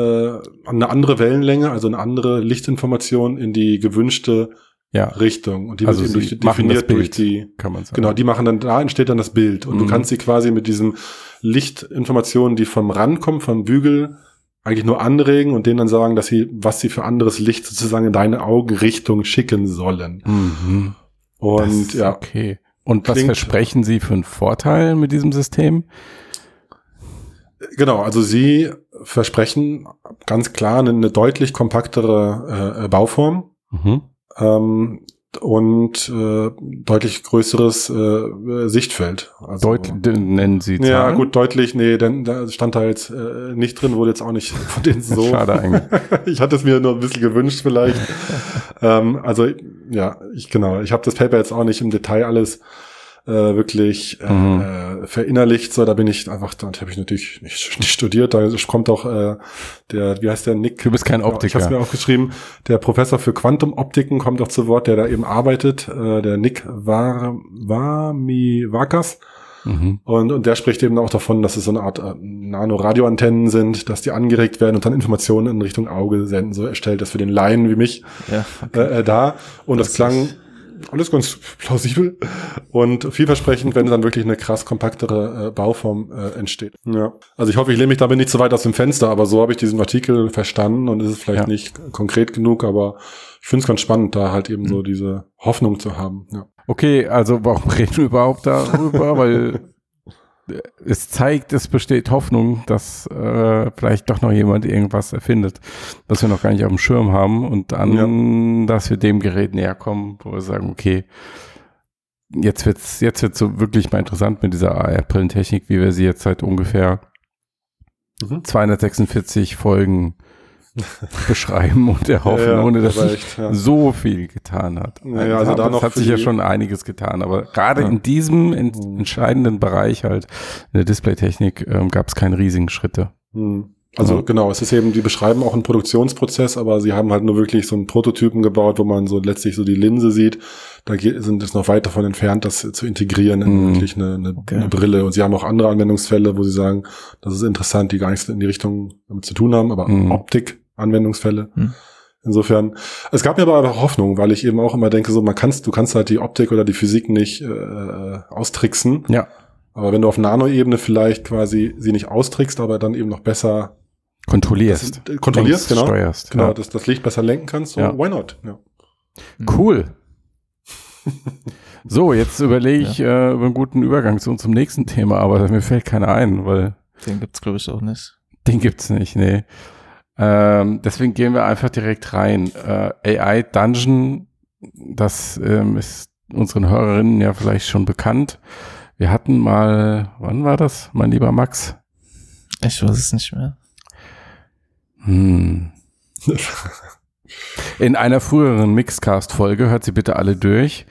eine andere Wellenlänge, also eine andere Lichtinformation in die gewünschte ja. Richtung. Und die also wird eben durch, definiert durch die, kann man sagen. genau, die machen dann, da entsteht dann das Bild. Und mhm. du kannst sie quasi mit diesen Lichtinformationen, die vom Rand kommen, vom Bügel, eigentlich nur anregen und denen dann sagen, dass sie, was sie für anderes Licht sozusagen in deine Augenrichtung schicken sollen. Mhm. Und das, ja. Okay. Und was versprechen Sie für einen Vorteil mit diesem System? Genau, also Sie versprechen ganz klar eine, eine deutlich kompaktere äh, Bauform. Mhm. Ähm, und äh, deutlich größeres äh, Sichtfeld. Also, deutlich nennen Sie Zahlen? Ja, gut, deutlich, nee, denn da stand da jetzt äh, nicht drin, wurde jetzt auch nicht von denen so. <laughs> Schade eigentlich. <laughs> ich hatte es mir nur ein bisschen gewünscht vielleicht. <laughs> ähm, also ja, ich genau, ich habe das Paper jetzt auch nicht im Detail alles äh, wirklich äh, mhm. äh, verinnerlicht. So, da bin ich einfach, da habe ich natürlich nicht, <laughs> nicht studiert. Da kommt auch äh, der, wie heißt der Nick? Du bist kein Optiker. Ich habe mir aufgeschrieben. Der Professor für Quantumoptiken kommt auch zu Wort, der da eben arbeitet. Äh, der Nick War, Wami Wakas. Mhm. Und, und der spricht eben auch davon, dass es so eine Art äh, Nano-Radioantennen sind, dass die angeregt werden und dann Informationen in Richtung Auge senden. So erstellt das für den Laien wie mich ja, okay. äh, äh, da. Und das, das klang alles ganz plausibel und vielversprechend, wenn dann wirklich eine krass kompaktere äh, Bauform äh, entsteht. Ja. Also ich hoffe, ich lehne mich damit nicht zu weit aus dem Fenster, aber so habe ich diesen Artikel verstanden und ist es vielleicht ja. nicht konkret genug, aber ich finde es ganz spannend, da halt eben mhm. so diese Hoffnung zu haben. Ja. Okay, also warum <laughs> reden wir überhaupt darüber? Weil es zeigt, es besteht Hoffnung, dass äh, vielleicht doch noch jemand irgendwas erfindet, was wir noch gar nicht auf dem Schirm haben und dann, ja. dass wir dem Gerät näher kommen, wo wir sagen, okay, jetzt wird's jetzt wird's so wirklich mal interessant mit dieser AR-Brillentechnik, wie wir sie jetzt seit ungefähr mhm. 246 Folgen <laughs> beschreiben und erhoffen, ja, ohne dass sich ja. so viel getan hat. Ja, also da noch hat sich ja schon einiges getan, aber gerade in diesem in entscheidenden Bereich halt in der Displaytechnik ähm, gab es keine riesigen Schritte. Mhm. Also genau, es ist eben, die beschreiben auch einen Produktionsprozess, aber sie haben halt nur wirklich so einen Prototypen gebaut, wo man so letztlich so die Linse sieht. Da sind es noch weit davon entfernt, das zu integrieren in mm. wirklich eine, eine, okay. eine, Brille. Und sie haben auch andere Anwendungsfälle, wo sie sagen, das ist interessant, die gar nichts in die Richtung damit zu tun haben, aber mm. Optik Anwendungsfälle. Hm. Insofern, es gab mir aber einfach Hoffnung, weil ich eben auch immer denke, so man kannst, du kannst halt die Optik oder die Physik nicht äh, austricksen. Ja. Aber wenn du auf Nano-Ebene vielleicht quasi sie nicht austrickst, aber dann eben noch besser Kontrollierst. das, äh, kontrollierst, genau, Steuerst. genau, Ja. das, das Licht besser lenken kannst, so Ja. why not? Ja. Cool. <laughs> So, jetzt überlege ich äh, über einen guten Übergang zu unserem nächsten Thema, aber mir fällt keiner ein, weil Den gibt's glaube ich auch nicht. den gibt's nicht, nee. Ähm, deswegen gehen wir einfach direkt rein. Äh, AI Dungeon, das ähm, ist unseren Hörerinnen ja vielleicht schon bekannt. Wir hatten mal, wann war das, mein lieber Max? Ich weiß es nicht mehr. Hm. In einer früheren Mixcast-Folge, hört sie bitte alle durch,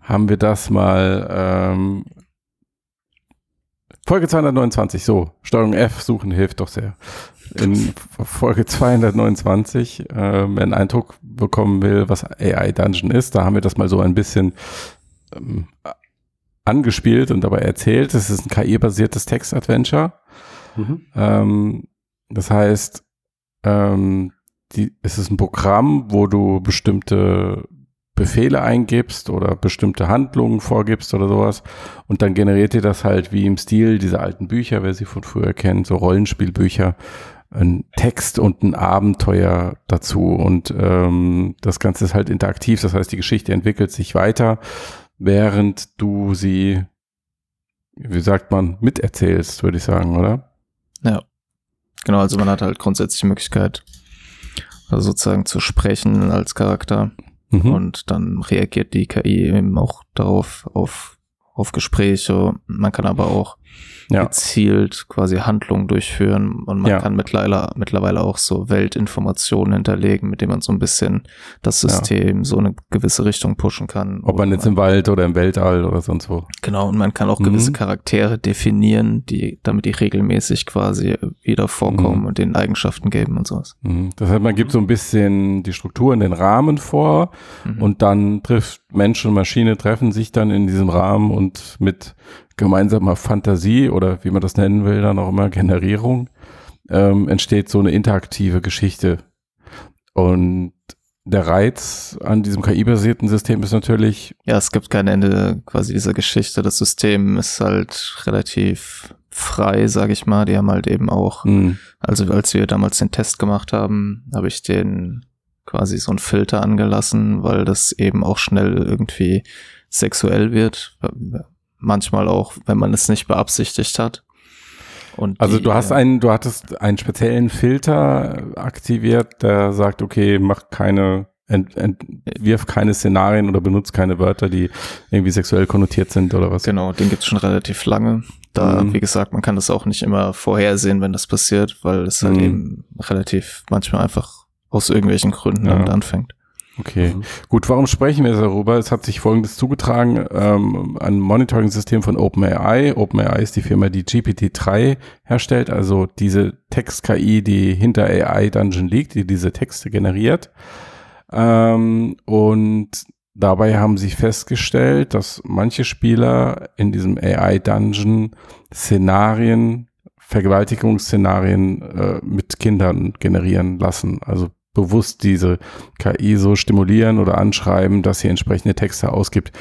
haben wir das mal ähm, Folge 229, so, Steuerung F suchen hilft doch sehr. In Folge 229, äh, wer einen Eindruck bekommen will, was AI Dungeon ist, da haben wir das mal so ein bisschen ähm, angespielt und dabei erzählt. Es ist ein KI-basiertes Text-Adventure. Mhm. Ähm, das heißt, ähm, die, es ist ein Programm, wo du bestimmte Befehle eingibst oder bestimmte Handlungen vorgibst oder sowas und dann generiert dir das halt wie im Stil dieser alten Bücher, wer sie von früher kennt, so Rollenspielbücher, ein Text und ein Abenteuer dazu und ähm, das Ganze ist halt interaktiv, das heißt die Geschichte entwickelt sich weiter, während du sie, wie sagt man, miterzählst, würde ich sagen, oder? Ja. Genau, also man hat halt grundsätzlich die Möglichkeit, also sozusagen zu sprechen als Charakter Mhm. und dann reagiert die KI eben auch darauf, auf, auf Gespräche. Man kann aber auch ja. gezielt quasi Handlungen durchführen und man Ja. kann mittlerweile, mittlerweile auch so Weltinformationen hinterlegen, mit denen man so ein bisschen das Ja. System so eine gewisse Richtung pushen kann. Ob man jetzt im Wald oder im Weltall oder sonst wo. Genau, und man kann auch Mhm. gewisse Charaktere definieren, die, damit die regelmäßig quasi wieder vorkommen Mhm. und den Eigenschaften geben und sowas. Mhm. Das heißt, man gibt so ein bisschen die Strukturen, den Rahmen vor Mhm. und dann trifft Mensch und Maschine treffen sich dann in diesem Rahmen und mit gemeinsamer Fantasie oder wie man das nennen will, dann auch immer Generierung, ähm, entsteht so eine interaktive Geschichte. Und der Reiz an diesem KI-basierten System ist natürlich, ja, es gibt kein Ende quasi dieser Geschichte. Das System ist halt relativ frei, sage ich mal. Die haben halt eben auch, mh, also als wir damals den Test gemacht haben, habe ich den quasi so einen Filter angelassen, weil das eben auch schnell irgendwie sexuell wird. Manchmal auch, wenn man es nicht beabsichtigt hat. Und also die, du hast äh, einen, du hattest einen speziellen Filter aktiviert, der sagt, okay, mach keine, ent, ent, wirf keine Szenarien oder benutzt keine Wörter, die irgendwie sexuell konnotiert sind oder was. Genau, den gibt's schon relativ lange. Da, Mhm. wie gesagt, man kann das auch nicht immer vorhersehen, wenn das passiert, weil es halt Mhm. eben relativ manchmal einfach aus irgendwelchen Gründen Ja. damit anfängt. Okay, Mhm. gut, warum sprechen wir darüber? Es hat sich Folgendes zugetragen, ähm, ein Monitoring-System von OpenAI. OpenAI ist die Firma, die GPT-3 herstellt, also diese Text-KI, die hinter AI Dungeon liegt, die diese Texte generiert. Ähm, und dabei haben sie festgestellt, dass manche Spieler in diesem AI Dungeon Szenarien, Vergewaltigungsszenarien äh, mit Kindern generieren lassen. Also bewusst diese KI so stimulieren oder anschreiben, dass sie entsprechende Texte ausgibt,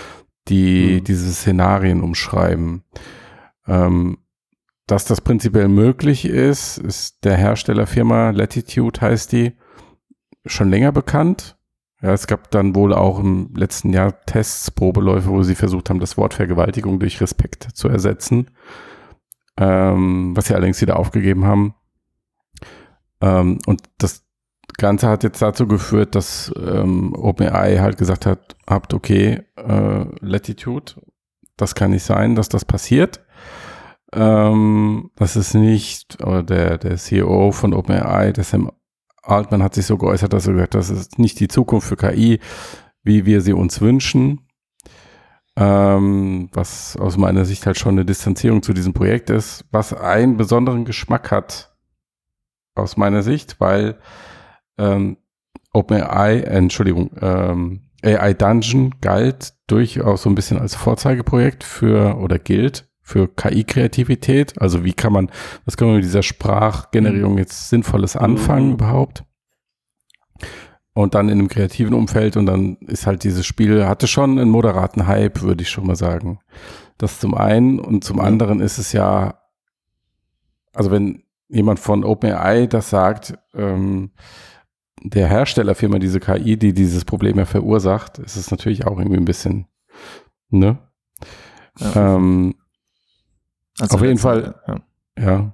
die Mhm. diese Szenarien umschreiben. Ähm, dass das prinzipiell möglich ist, ist der Herstellerfirma Latitude heißt die, schon länger bekannt. Ja, es gab dann wohl auch im letzten Jahr Tests, Probeläufe, wo sie versucht haben, das Wort Vergewaltigung durch Respekt zu ersetzen, ähm, was sie allerdings wieder aufgegeben haben. Ähm, und das Ganze hat jetzt dazu geführt, dass ähm, OpenAI halt gesagt hat, habt okay, äh, Latitude, das kann nicht sein, dass das passiert. Ähm, das ist nicht, oder der, der CEO von OpenAI, der Sam Altman hat sich so geäußert, dass er gesagt hat, das ist nicht die Zukunft für KI, wie wir sie uns wünschen. Ähm, was aus meiner Sicht halt schon eine Distanzierung zu diesem Projekt ist, was einen besonderen Geschmack hat, aus meiner Sicht, weil ähm, OpenAI, Entschuldigung, ähm, AI Dungeon galt durchaus so ein bisschen als Vorzeigeprojekt für oder gilt für KI-Kreativität. Also wie kann man, was kann man mit dieser Sprachgenerierung jetzt Sinnvolles anfangen Mhm. überhaupt? und dann in einem kreativen Umfeld und dann ist halt dieses Spiel, hatte schon einen moderaten Hype, würde ich schon mal sagen. Das zum einen und zum anderen ist es ja, also wenn jemand von OpenAI das sagt, ähm, der Herstellerfirma, diese KI, die dieses Problem ja verursacht, ist es natürlich auch irgendwie ein bisschen, ne? Ja. Ähm, also auf jeden Fall, ja. ja.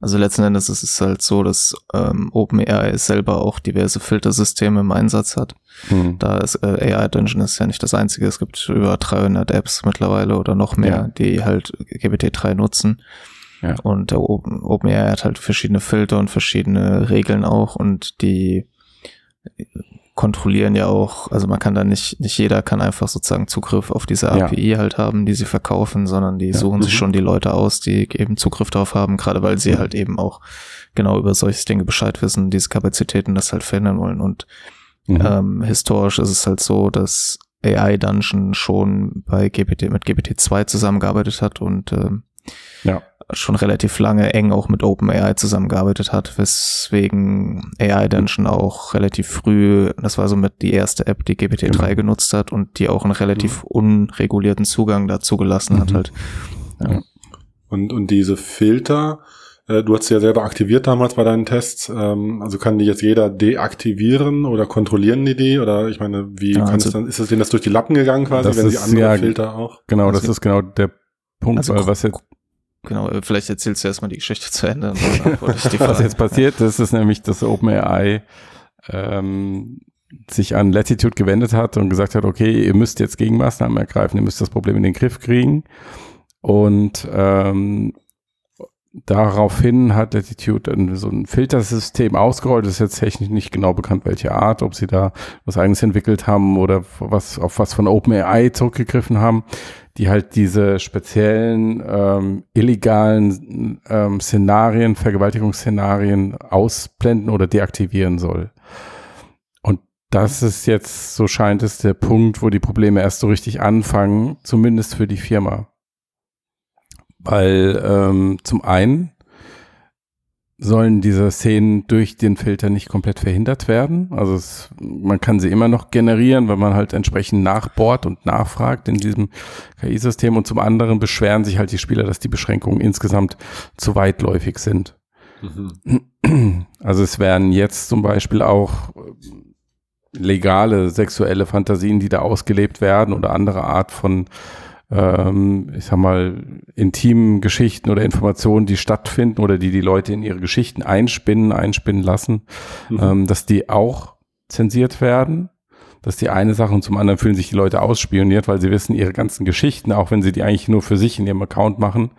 Also letzten Endes ist es halt so, dass ähm, OpenAI selber auch diverse Filtersysteme im Einsatz hat. Hm. Da ist äh, AI Dungeon ist ja nicht das einzige. Es gibt über 300 Apps mittlerweile oder noch mehr, ja. die halt GPT-3 nutzen. Ja. Und Open, OpenAI hat halt verschiedene Filter und verschiedene Regeln auch und die kontrollieren ja auch, also man kann da nicht, nicht jeder kann einfach sozusagen Zugriff auf diese API ja. halt haben, die sie verkaufen, sondern die ja. suchen mhm. sich schon die Leute aus, die eben Zugriff darauf haben, gerade weil sie mhm. halt eben auch genau über solche Dinge Bescheid wissen, diese Kapazitäten das halt verhindern wollen. Und mhm. ähm, historisch ist es halt so, dass AI Dungeon schon bei GPT mit GPT-2 zusammengearbeitet hat und ähm, ja schon relativ lange eng auch mit OpenAI zusammengearbeitet hat, weswegen AI dann schon auch relativ früh, das war somit die erste App, die GPT-3 genau. genutzt hat und die auch einen relativ unregulierten Zugang dazu gelassen mhm. hat halt. Ja. Und, und diese Filter, äh, du hast sie ja selber aktiviert damals bei deinen Tests, ähm, also kann die jetzt jeder deaktivieren oder kontrollieren die die oder ich meine, wie ja, kann also, es dann, ist es denen das durch die Lappen gegangen quasi, wenn sie andere ja, Filter auch? Genau, das also ist genau der Punkt, also weil was jetzt Genau, vielleicht erzählst du erstmal die Geschichte zu Ende. <laughs> Was jetzt passiert ist, ist nämlich, dass OpenAI ähm, sich an Latitude gewendet hat und gesagt hat, okay, ihr müsst jetzt Gegenmaßnahmen ergreifen, ihr müsst das Problem in den Griff kriegen. Und ähm, daraufhin hat Latitude so ein Filtersystem ausgerollt. Das ist jetzt technisch nicht genau bekannt, welche Art, ob sie da was eigenes entwickelt haben oder was auf was von OpenAI zurückgegriffen haben, die halt diese speziellen ähm, illegalen ähm, Szenarien, Vergewaltigungsszenarien ausblenden oder deaktivieren soll. Und das ist jetzt, so scheint es, der Punkt, wo die Probleme erst so richtig anfangen, zumindest für die Firma. Weil ähm, zum einen sollen diese Szenen durch den Filter nicht komplett verhindert werden. Also es, man kann sie immer noch generieren, wenn man halt entsprechend nachbohrt und nachfragt in diesem KI-System. Und zum anderen beschweren sich halt die Spieler, dass die Beschränkungen insgesamt zu weitläufig sind. Mhm. Also es werden jetzt zum Beispiel auch legale sexuelle Fantasien, die da ausgelebt werden oder andere Art von ähm, ich sag mal, intimen Geschichten oder Informationen, die stattfinden oder die die Leute in ihre Geschichten einspinnen, einspinnen lassen, mhm. ähm, dass die auch zensiert werden. Das ist die eine Sache und zum anderen fühlen sich die Leute ausspioniert, weil sie wissen, ihre ganzen Geschichten, auch wenn sie die eigentlich nur für sich in ihrem Account machen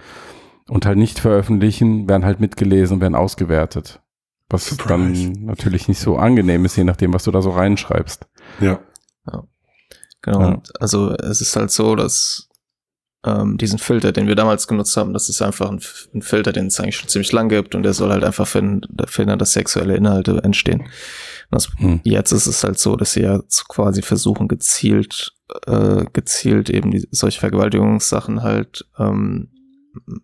und halt nicht veröffentlichen, werden halt mitgelesen und werden ausgewertet. Was Surprise. dann natürlich nicht so angenehm ist, je nachdem, was du da so reinschreibst. Ja. ja. Genau. Ja. Also es ist halt so, dass ähm, diesen Filter, den wir damals genutzt haben, das ist einfach ein, ein, Filter, den es eigentlich schon ziemlich lang gibt und der soll halt einfach verhindern, dass sexuelle Inhalte entstehen. Das, hm. Jetzt ist es halt so, dass sie ja quasi versuchen, gezielt, äh, gezielt eben die, solche Vergewaltigungssachen halt ähm,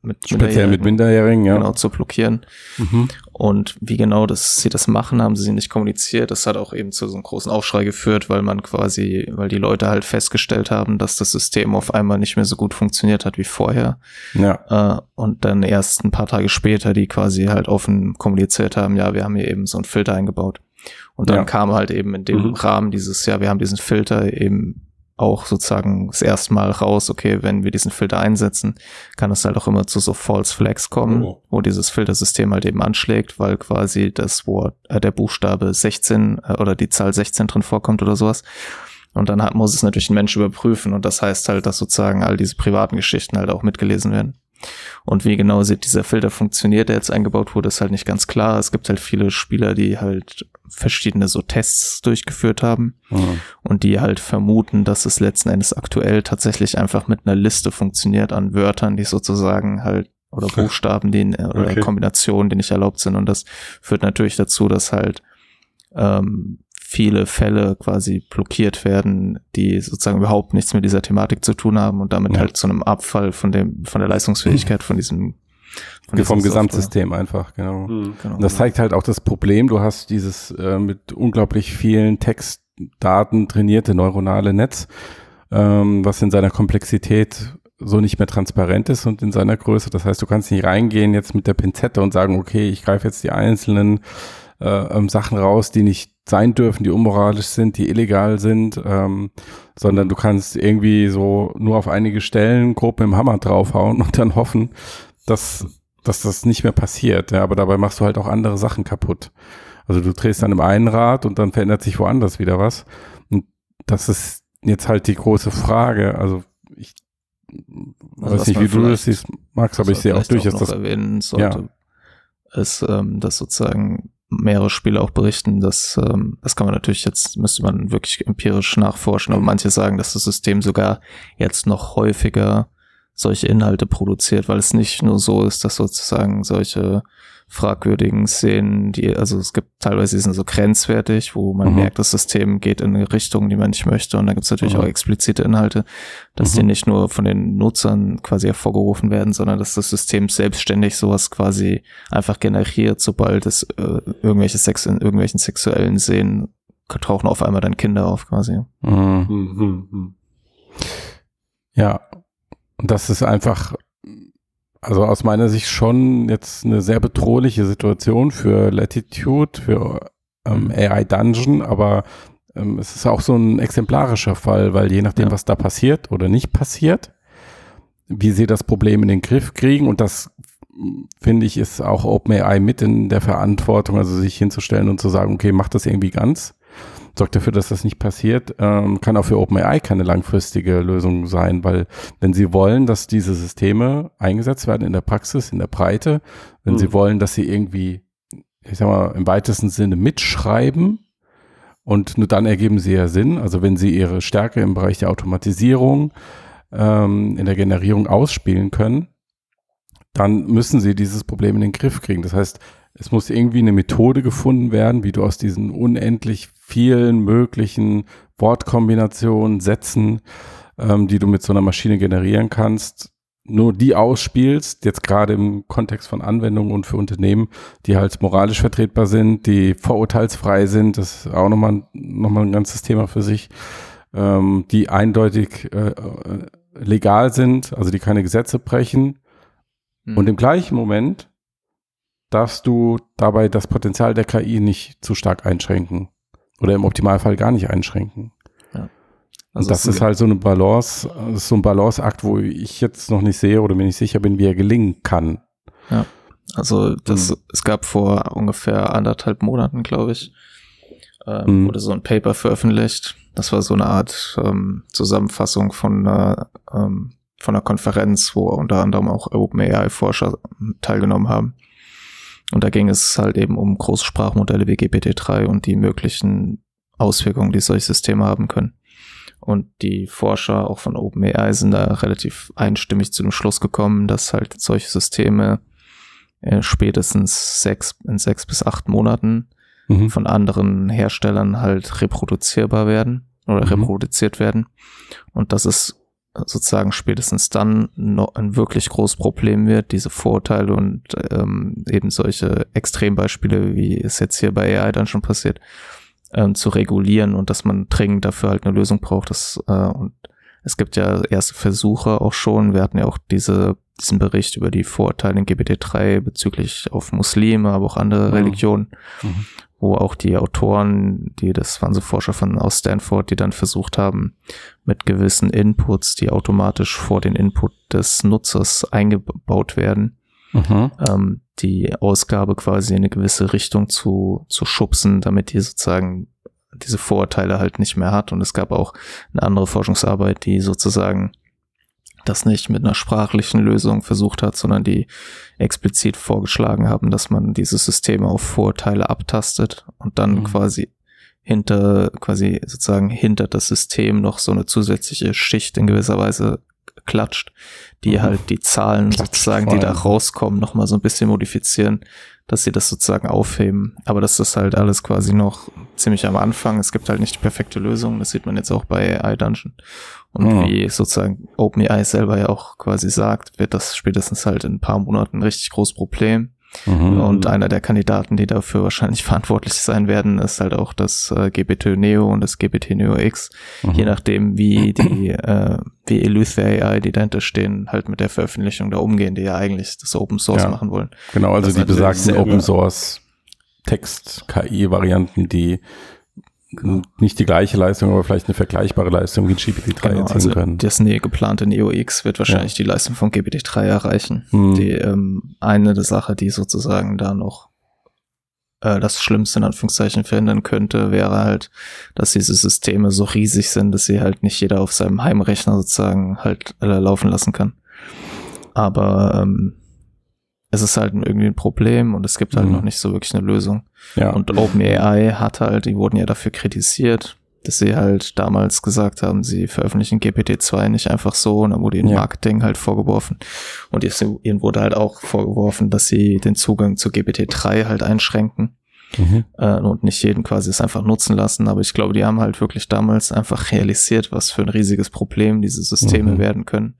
mit Speziell mit Minderjährigen, ja. Genau, zu blockieren. Mhm. Und wie genau das, sie das machen, haben sie nicht kommuniziert. Das hat auch eben zu so einem großen Aufschrei geführt, weil man quasi, weil die Leute halt festgestellt haben, dass das System auf einmal nicht mehr so gut funktioniert hat wie vorher. Ja. Äh, und dann erst ein paar Tage später, die quasi halt offen kommuniziert haben, ja, wir haben hier eben so einen Filter eingebaut. Und dann ja. kam halt eben in dem mhm. Rahmen dieses, ja, wir haben diesen Filter eben auch sozusagen das erste Mal raus, okay, wenn wir diesen Filter einsetzen, kann es halt auch immer zu so False Flags kommen, oh. wo dieses Filtersystem halt eben anschlägt, weil quasi das Wort, äh, der Buchstabe 16 äh, oder die Zahl 16 drin vorkommt oder sowas. Und dann hat, muss es natürlich ein Mensch überprüfen und das heißt halt, dass sozusagen all diese privaten Geschichten halt auch mitgelesen werden. Und wie genau dieser Filter funktioniert, der jetzt eingebaut wurde, ist halt nicht ganz klar. Es gibt halt viele Spieler, die halt verschiedene so Tests durchgeführt haben mhm. und die halt vermuten, dass es letzten Endes aktuell tatsächlich einfach mit einer Liste funktioniert an Wörtern, die sozusagen halt oder Buchstaben, die oder okay. Kombinationen, die nicht erlaubt sind. Und das führt natürlich dazu, dass halt ähm, viele Fälle quasi blockiert werden, die sozusagen überhaupt nichts mit dieser Thematik zu tun haben und damit ja. halt zu einem Abfall von dem, von der Leistungsfähigkeit von diesem Von vom Gesamtsystem einfach, genau. Mhm. genau. Und das zeigt halt auch das Problem, du hast dieses äh, mit unglaublich vielen Textdaten trainierte neuronale Netz, ähm, was in seiner Komplexität so nicht mehr transparent ist und in seiner Größe. Das heißt, du kannst nicht reingehen jetzt mit der Pinzette und sagen, okay, ich greife jetzt die einzelnen äh, ähm, Sachen raus, die nicht sein dürfen, die unmoralisch sind, die illegal sind, ähm, sondern du kannst irgendwie so nur auf einige Stellen grob mit dem Hammer draufhauen und dann hoffen, dass, dass das nicht mehr passiert. Ja, aber dabei machst du halt auch andere Sachen kaputt. Also du drehst dann im einen Rad und dann verändert sich woanders wieder was. Und das ist jetzt halt die große Frage. Also ich also weiß nicht, wie du das siehst, Max, aber ich sehe auch durchaus, dass erwähnen sollte, ja. ist, ähm, dass sozusagen mehrere Spiele auch berichten, dass ähm, das kann man natürlich jetzt müsste man wirklich empirisch nachforschen, aber manche sagen, dass das System sogar jetzt noch häufiger solche Inhalte produziert, weil es nicht nur so ist, dass sozusagen solche fragwürdigen Szenen, die, also es gibt teilweise, die sind so grenzwertig, wo man mhm. merkt, das System geht in eine Richtung, die man nicht möchte. Und dann gibt es natürlich mhm. auch explizite Inhalte, dass mhm. die nicht nur von den Nutzern quasi hervorgerufen werden, sondern dass das System selbstständig sowas quasi einfach generiert, sobald es äh, irgendwelche Sex in irgendwelchen sexuellen Szenen tauchen auf einmal dann Kinder auf quasi. Mhm. Mhm. Mhm. Ja, und das ist einfach also aus meiner Sicht schon jetzt eine sehr bedrohliche Situation für Latitude, für ähm. AI Dungeon, aber ähm, es ist auch so ein exemplarischer Fall, weil je nachdem, ja. was da passiert oder nicht passiert, wie sie das Problem in den Griff kriegen und das finde ich, ist auch OpenAI mit in der Verantwortung, also sich hinzustellen und zu sagen, okay, macht das irgendwie ganz sorgt dafür, dass das nicht passiert, ähm, kann auch für OpenAI keine langfristige Lösung sein, weil wenn sie wollen, dass diese Systeme eingesetzt werden in der Praxis, in der Breite, wenn mhm. sie wollen, dass sie irgendwie, ich sag mal, im weitesten Sinne mitschreiben, und nur dann ergeben sie ja Sinn. Also wenn sie ihre Stärke im Bereich der Automatisierung, ähm, in der Generierung ausspielen können, dann müssen sie dieses Problem in den Griff kriegen. Das heißt, es muss irgendwie eine Methode gefunden werden, wie du aus diesen unendlich vielen möglichen Wortkombinationen, Sätzen, ähm, die du mit so einer Maschine generieren kannst, nur die ausspielst, jetzt gerade im Kontext von Anwendungen und für Unternehmen, die halt moralisch vertretbar sind, die vorurteilsfrei sind, das ist auch nochmal, nochmal ein ganzes Thema für sich, ähm, die eindeutig äh, äh legal sind, also die keine Gesetze brechen. Mhm. Und im gleichen Moment darfst du dabei das Potenzial der KI nicht zu stark einschränken. Oder im Optimalfall gar nicht einschränken. Ja. Also das ist halt so eine Balance, so ein Balanceakt, wo ich jetzt noch nicht sehe oder mir nicht sicher bin, wie er gelingen kann. Ja. Also das, mhm. es gab vor ungefähr anderthalb Monaten, glaube ich, ähm, mhm. wurde so ein Paper veröffentlicht. Das war so eine Art ähm, Zusammenfassung von einer, ähm, von einer Konferenz, wo unter anderem auch OpenAI-Forscher teilgenommen haben. Und da ging es halt eben um Großsprachmodelle wie GPT-3 und die möglichen Auswirkungen, die solche Systeme haben können. Und die Forscher auch von OpenAI sind da relativ einstimmig zu dem Schluss gekommen, dass halt solche Systeme äh, spätestens sechs, in sechs bis acht Monaten mhm. von anderen Herstellern halt reproduzierbar werden oder mhm. reproduziert werden. Und das ist sozusagen spätestens dann noch ein wirklich großes Problem wird, diese Vorurteile und ähm, eben solche Extrembeispiele, wie es jetzt hier bei AI dann schon passiert, ähm, zu regulieren und dass man dringend dafür halt eine Lösung braucht. Das, äh, und es gibt ja erste Versuche auch schon. Wir hatten ja auch diese, diesen Bericht über die Vorurteile in GPT-3 bezüglich auf Muslime, aber auch andere mhm. Religionen. Mhm wo auch die Autoren, die, das waren so Forscher von aus Stanford, die dann versucht haben, mit gewissen Inputs, die automatisch vor den Input des Nutzers eingebaut werden, mhm. ähm, die Ausgabe quasi in eine gewisse Richtung zu, zu schubsen, damit die sozusagen diese Vorurteile halt nicht mehr hat. Und es gab auch eine andere Forschungsarbeit, die sozusagen das nicht mit einer sprachlichen Lösung versucht hat, sondern die explizit vorgeschlagen haben, dass man dieses System auf Vorteile abtastet und dann mhm. quasi hinter, quasi sozusagen hinter das System noch so eine zusätzliche Schicht in gewisser Weise klatscht, die mhm. halt die Zahlen Klatsch sozusagen, die da rauskommen, nochmal so ein bisschen modifizieren, dass sie das sozusagen aufheben. Aber dass das halt alles quasi noch ziemlich am Anfang. Es gibt halt nicht die perfekte Lösung. Das sieht man jetzt auch bei AI Dungeon. Und mhm. wie sozusagen OpenAI selber ja auch quasi sagt, wird das spätestens halt in ein paar Monaten ein richtig großes Problem. Mhm. Und einer der Kandidaten, die dafür wahrscheinlich <laughs> verantwortlich sein werden, ist halt auch das äh, GPT Neo und das GPT Neo X. Mhm. Je nachdem, wie die, äh, wie Eleuthia AI, die dahinter stehen, halt mit der Veröffentlichung da umgehen, die ja eigentlich das Open Source ja. machen wollen. Genau, also das die besagten Open Source Text-KI-Varianten, die genau. nicht die gleiche Leistung, aber vielleicht eine vergleichbare Leistung wie GPT-3 genau, erzielen also können. Das nee, geplante Neo X wird wahrscheinlich ja. die Leistung von GPT-3 erreichen. Hm. Die ähm, eine der Sache, die sozusagen da noch äh, das Schlimmste in Anführungszeichen verhindern könnte, wäre halt, dass diese Systeme so riesig sind, dass sie halt nicht jeder auf seinem Heimrechner sozusagen halt äh, laufen lassen kann. Aber ähm, es ist halt irgendwie ein Problem und es gibt halt mhm. noch nicht so wirklich eine Lösung. Ja. Und OpenAI hat halt, die wurden ja dafür kritisiert, dass sie halt damals gesagt haben, sie veröffentlichen GPT-2 nicht einfach so und dann wurde ihnen ja. Marketing halt vorgeworfen. Und ihnen wurde halt auch vorgeworfen, dass sie den Zugang zu GPT-3 halt einschränken. Mhm. Äh, und nicht jeden quasi es einfach nutzen lassen. Aber ich glaube, die haben halt wirklich damals einfach realisiert, was für ein riesiges Problem diese Systeme mhm. werden können.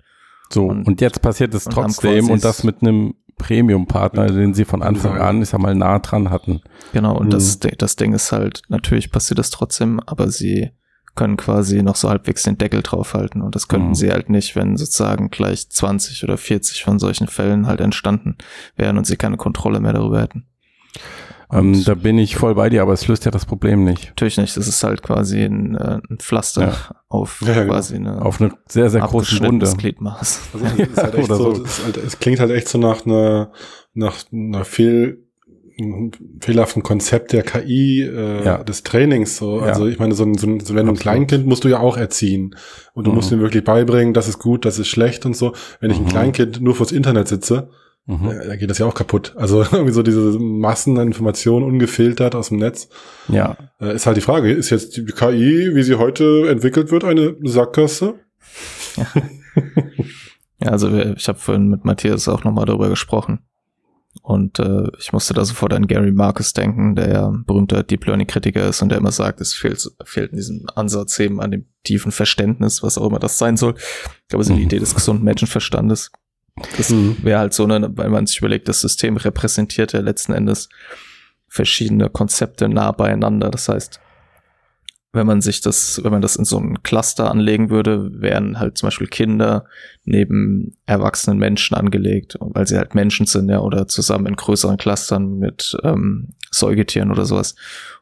So, und, und jetzt passiert es trotzdem und das mit einem Premium-Partner, den sie von Anfang an, ich sag mal, nah dran hatten. Genau, und mhm. das, das Ding ist halt, natürlich passiert das trotzdem, aber sie können quasi noch so halbwegs den Deckel draufhalten und das könnten mhm. sie halt nicht, wenn sozusagen gleich 20 oder 40 von solchen Fällen halt entstanden wären und sie keine Kontrolle mehr darüber hätten. Ähm, da bin ich voll bei dir, aber es löst ja das Problem nicht. Natürlich nicht. Das ist halt quasi ein, äh, ein Pflaster ja. auf ja, genau. quasi eine auf eine sehr sehr große Wunde. Gliedmaß. Also es, <laughs> ist halt echt so, so. Es, halt, es, klingt halt echt so nach einer nach einer fehl fehlerhaften Konzept der KI äh, ja. des Trainings so also ich meine so, ein, so, ein, so wenn ein Kleinkind musst du ja auch erziehen und du mhm. musst ihm wirklich beibringen das ist gut das ist schlecht und so wenn ich ein mhm. Kleinkind nur fürs Internet sitze Mhm. Da geht das ja auch kaputt. Also <laughs> irgendwie so diese Massen an Informationen ungefiltert aus dem Netz. Ja. Äh, ist halt die Frage, ist jetzt die KI, wie sie heute entwickelt wird, eine Sackgasse? Ja, ja also ich habe vorhin mit Matthias auch nochmal darüber gesprochen. Und äh, ich musste da sofort an Gary Marcus denken, der ja ein berühmter Deep Learning Kritiker ist und der immer sagt, es fehlt, fehlt in diesem Ansatz eben an dem tiefen Verständnis, was auch immer das sein soll. Ich glaube, es ist mhm. die Idee des gesunden Menschenverstandes. Das wäre halt so, ne, weil man sich überlegt, das System repräsentiert ja letzten Endes verschiedene Konzepte nah beieinander. Das heißt, wenn man sich das, wenn man das in so ein Cluster anlegen würde, wären halt zum Beispiel Kinder neben erwachsenen Menschen angelegt, weil sie halt Menschen sind, ja, oder zusammen in größeren Clustern mit ähm, Säugetieren oder sowas.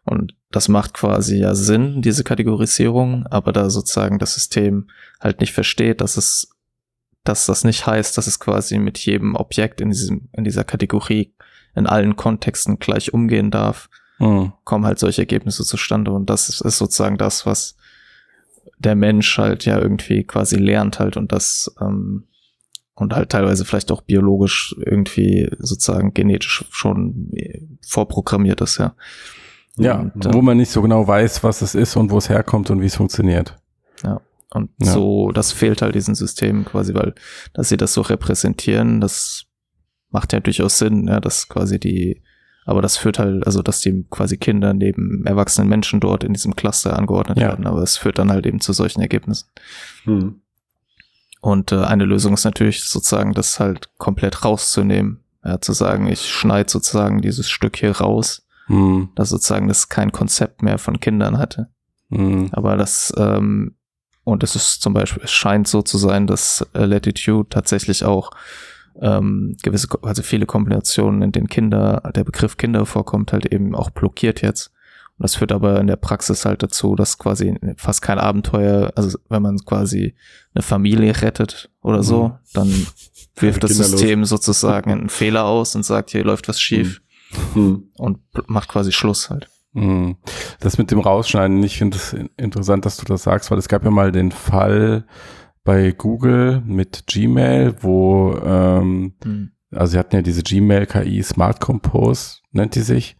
Und das macht quasi ja Sinn, diese Kategorisierung, aber da sozusagen das System halt nicht versteht, dass es dass das nicht heißt, dass es quasi mit jedem Objekt in diesem, in dieser Kategorie in allen Kontexten gleich umgehen darf, mhm. kommen halt solche Ergebnisse zustande. Und das ist, ist, sozusagen das, was der Mensch halt ja irgendwie quasi lernt halt und das, ähm, und halt teilweise vielleicht auch biologisch irgendwie sozusagen genetisch schon vorprogrammiert ist, ja. Ja, und, wo man nicht so genau weiß, was es ist und wo es herkommt und wie es funktioniert. Ja. Und ja. so, das fehlt halt diesen Systemen quasi, weil, dass sie das so repräsentieren, das macht ja durchaus Sinn, ja, dass quasi die, aber das führt halt, also dass die quasi Kinder neben erwachsenen Menschen dort in diesem Cluster angeordnet ja. werden, aber es führt dann halt eben zu solchen Ergebnissen. Hm. Und äh, eine Lösung ist natürlich sozusagen, das halt komplett rauszunehmen, ja, zu sagen, ich schneide sozusagen dieses Stück hier raus, hm. dass sozusagen das kein Konzept mehr von Kindern hatte. Hm. Aber das ähm, und es ist zum Beispiel, es scheint so zu sein, dass äh, Latitude tatsächlich auch ähm, gewisse, also viele Kombinationen, in denen Kinder, der Begriff Kinder vorkommt, halt eben auch blockiert jetzt. Und das führt aber in der Praxis halt dazu, dass quasi fast kein Abenteuer, also wenn man quasi eine Familie rettet oder so, mhm. dann wirft das System sozusagen einen Fehler aus und sagt, hier läuft was schief mhm. und macht quasi Schluss halt. Mhm. Das mit dem Rausschneiden, ich finde es interessant, dass du das sagst, weil es gab ja mal den Fall bei Google mit Gmail, wo, ähm, mhm. also sie hatten ja diese Gmail-KI Smart Compose, nennt die sich,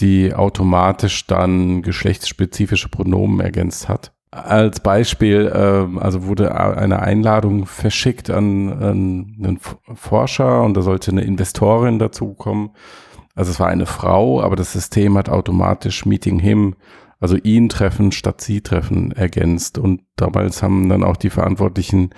die automatisch dann geschlechtsspezifische Pronomen ergänzt hat. Als Beispiel, ähm, also wurde eine Einladung verschickt an, an einen Forscher und da sollte eine Investorin dazu kommen also es war eine Frau, aber das System hat automatisch Meeting Him, also ihn treffen statt sie treffen ergänzt. Und damals haben dann auch die verantwortlichen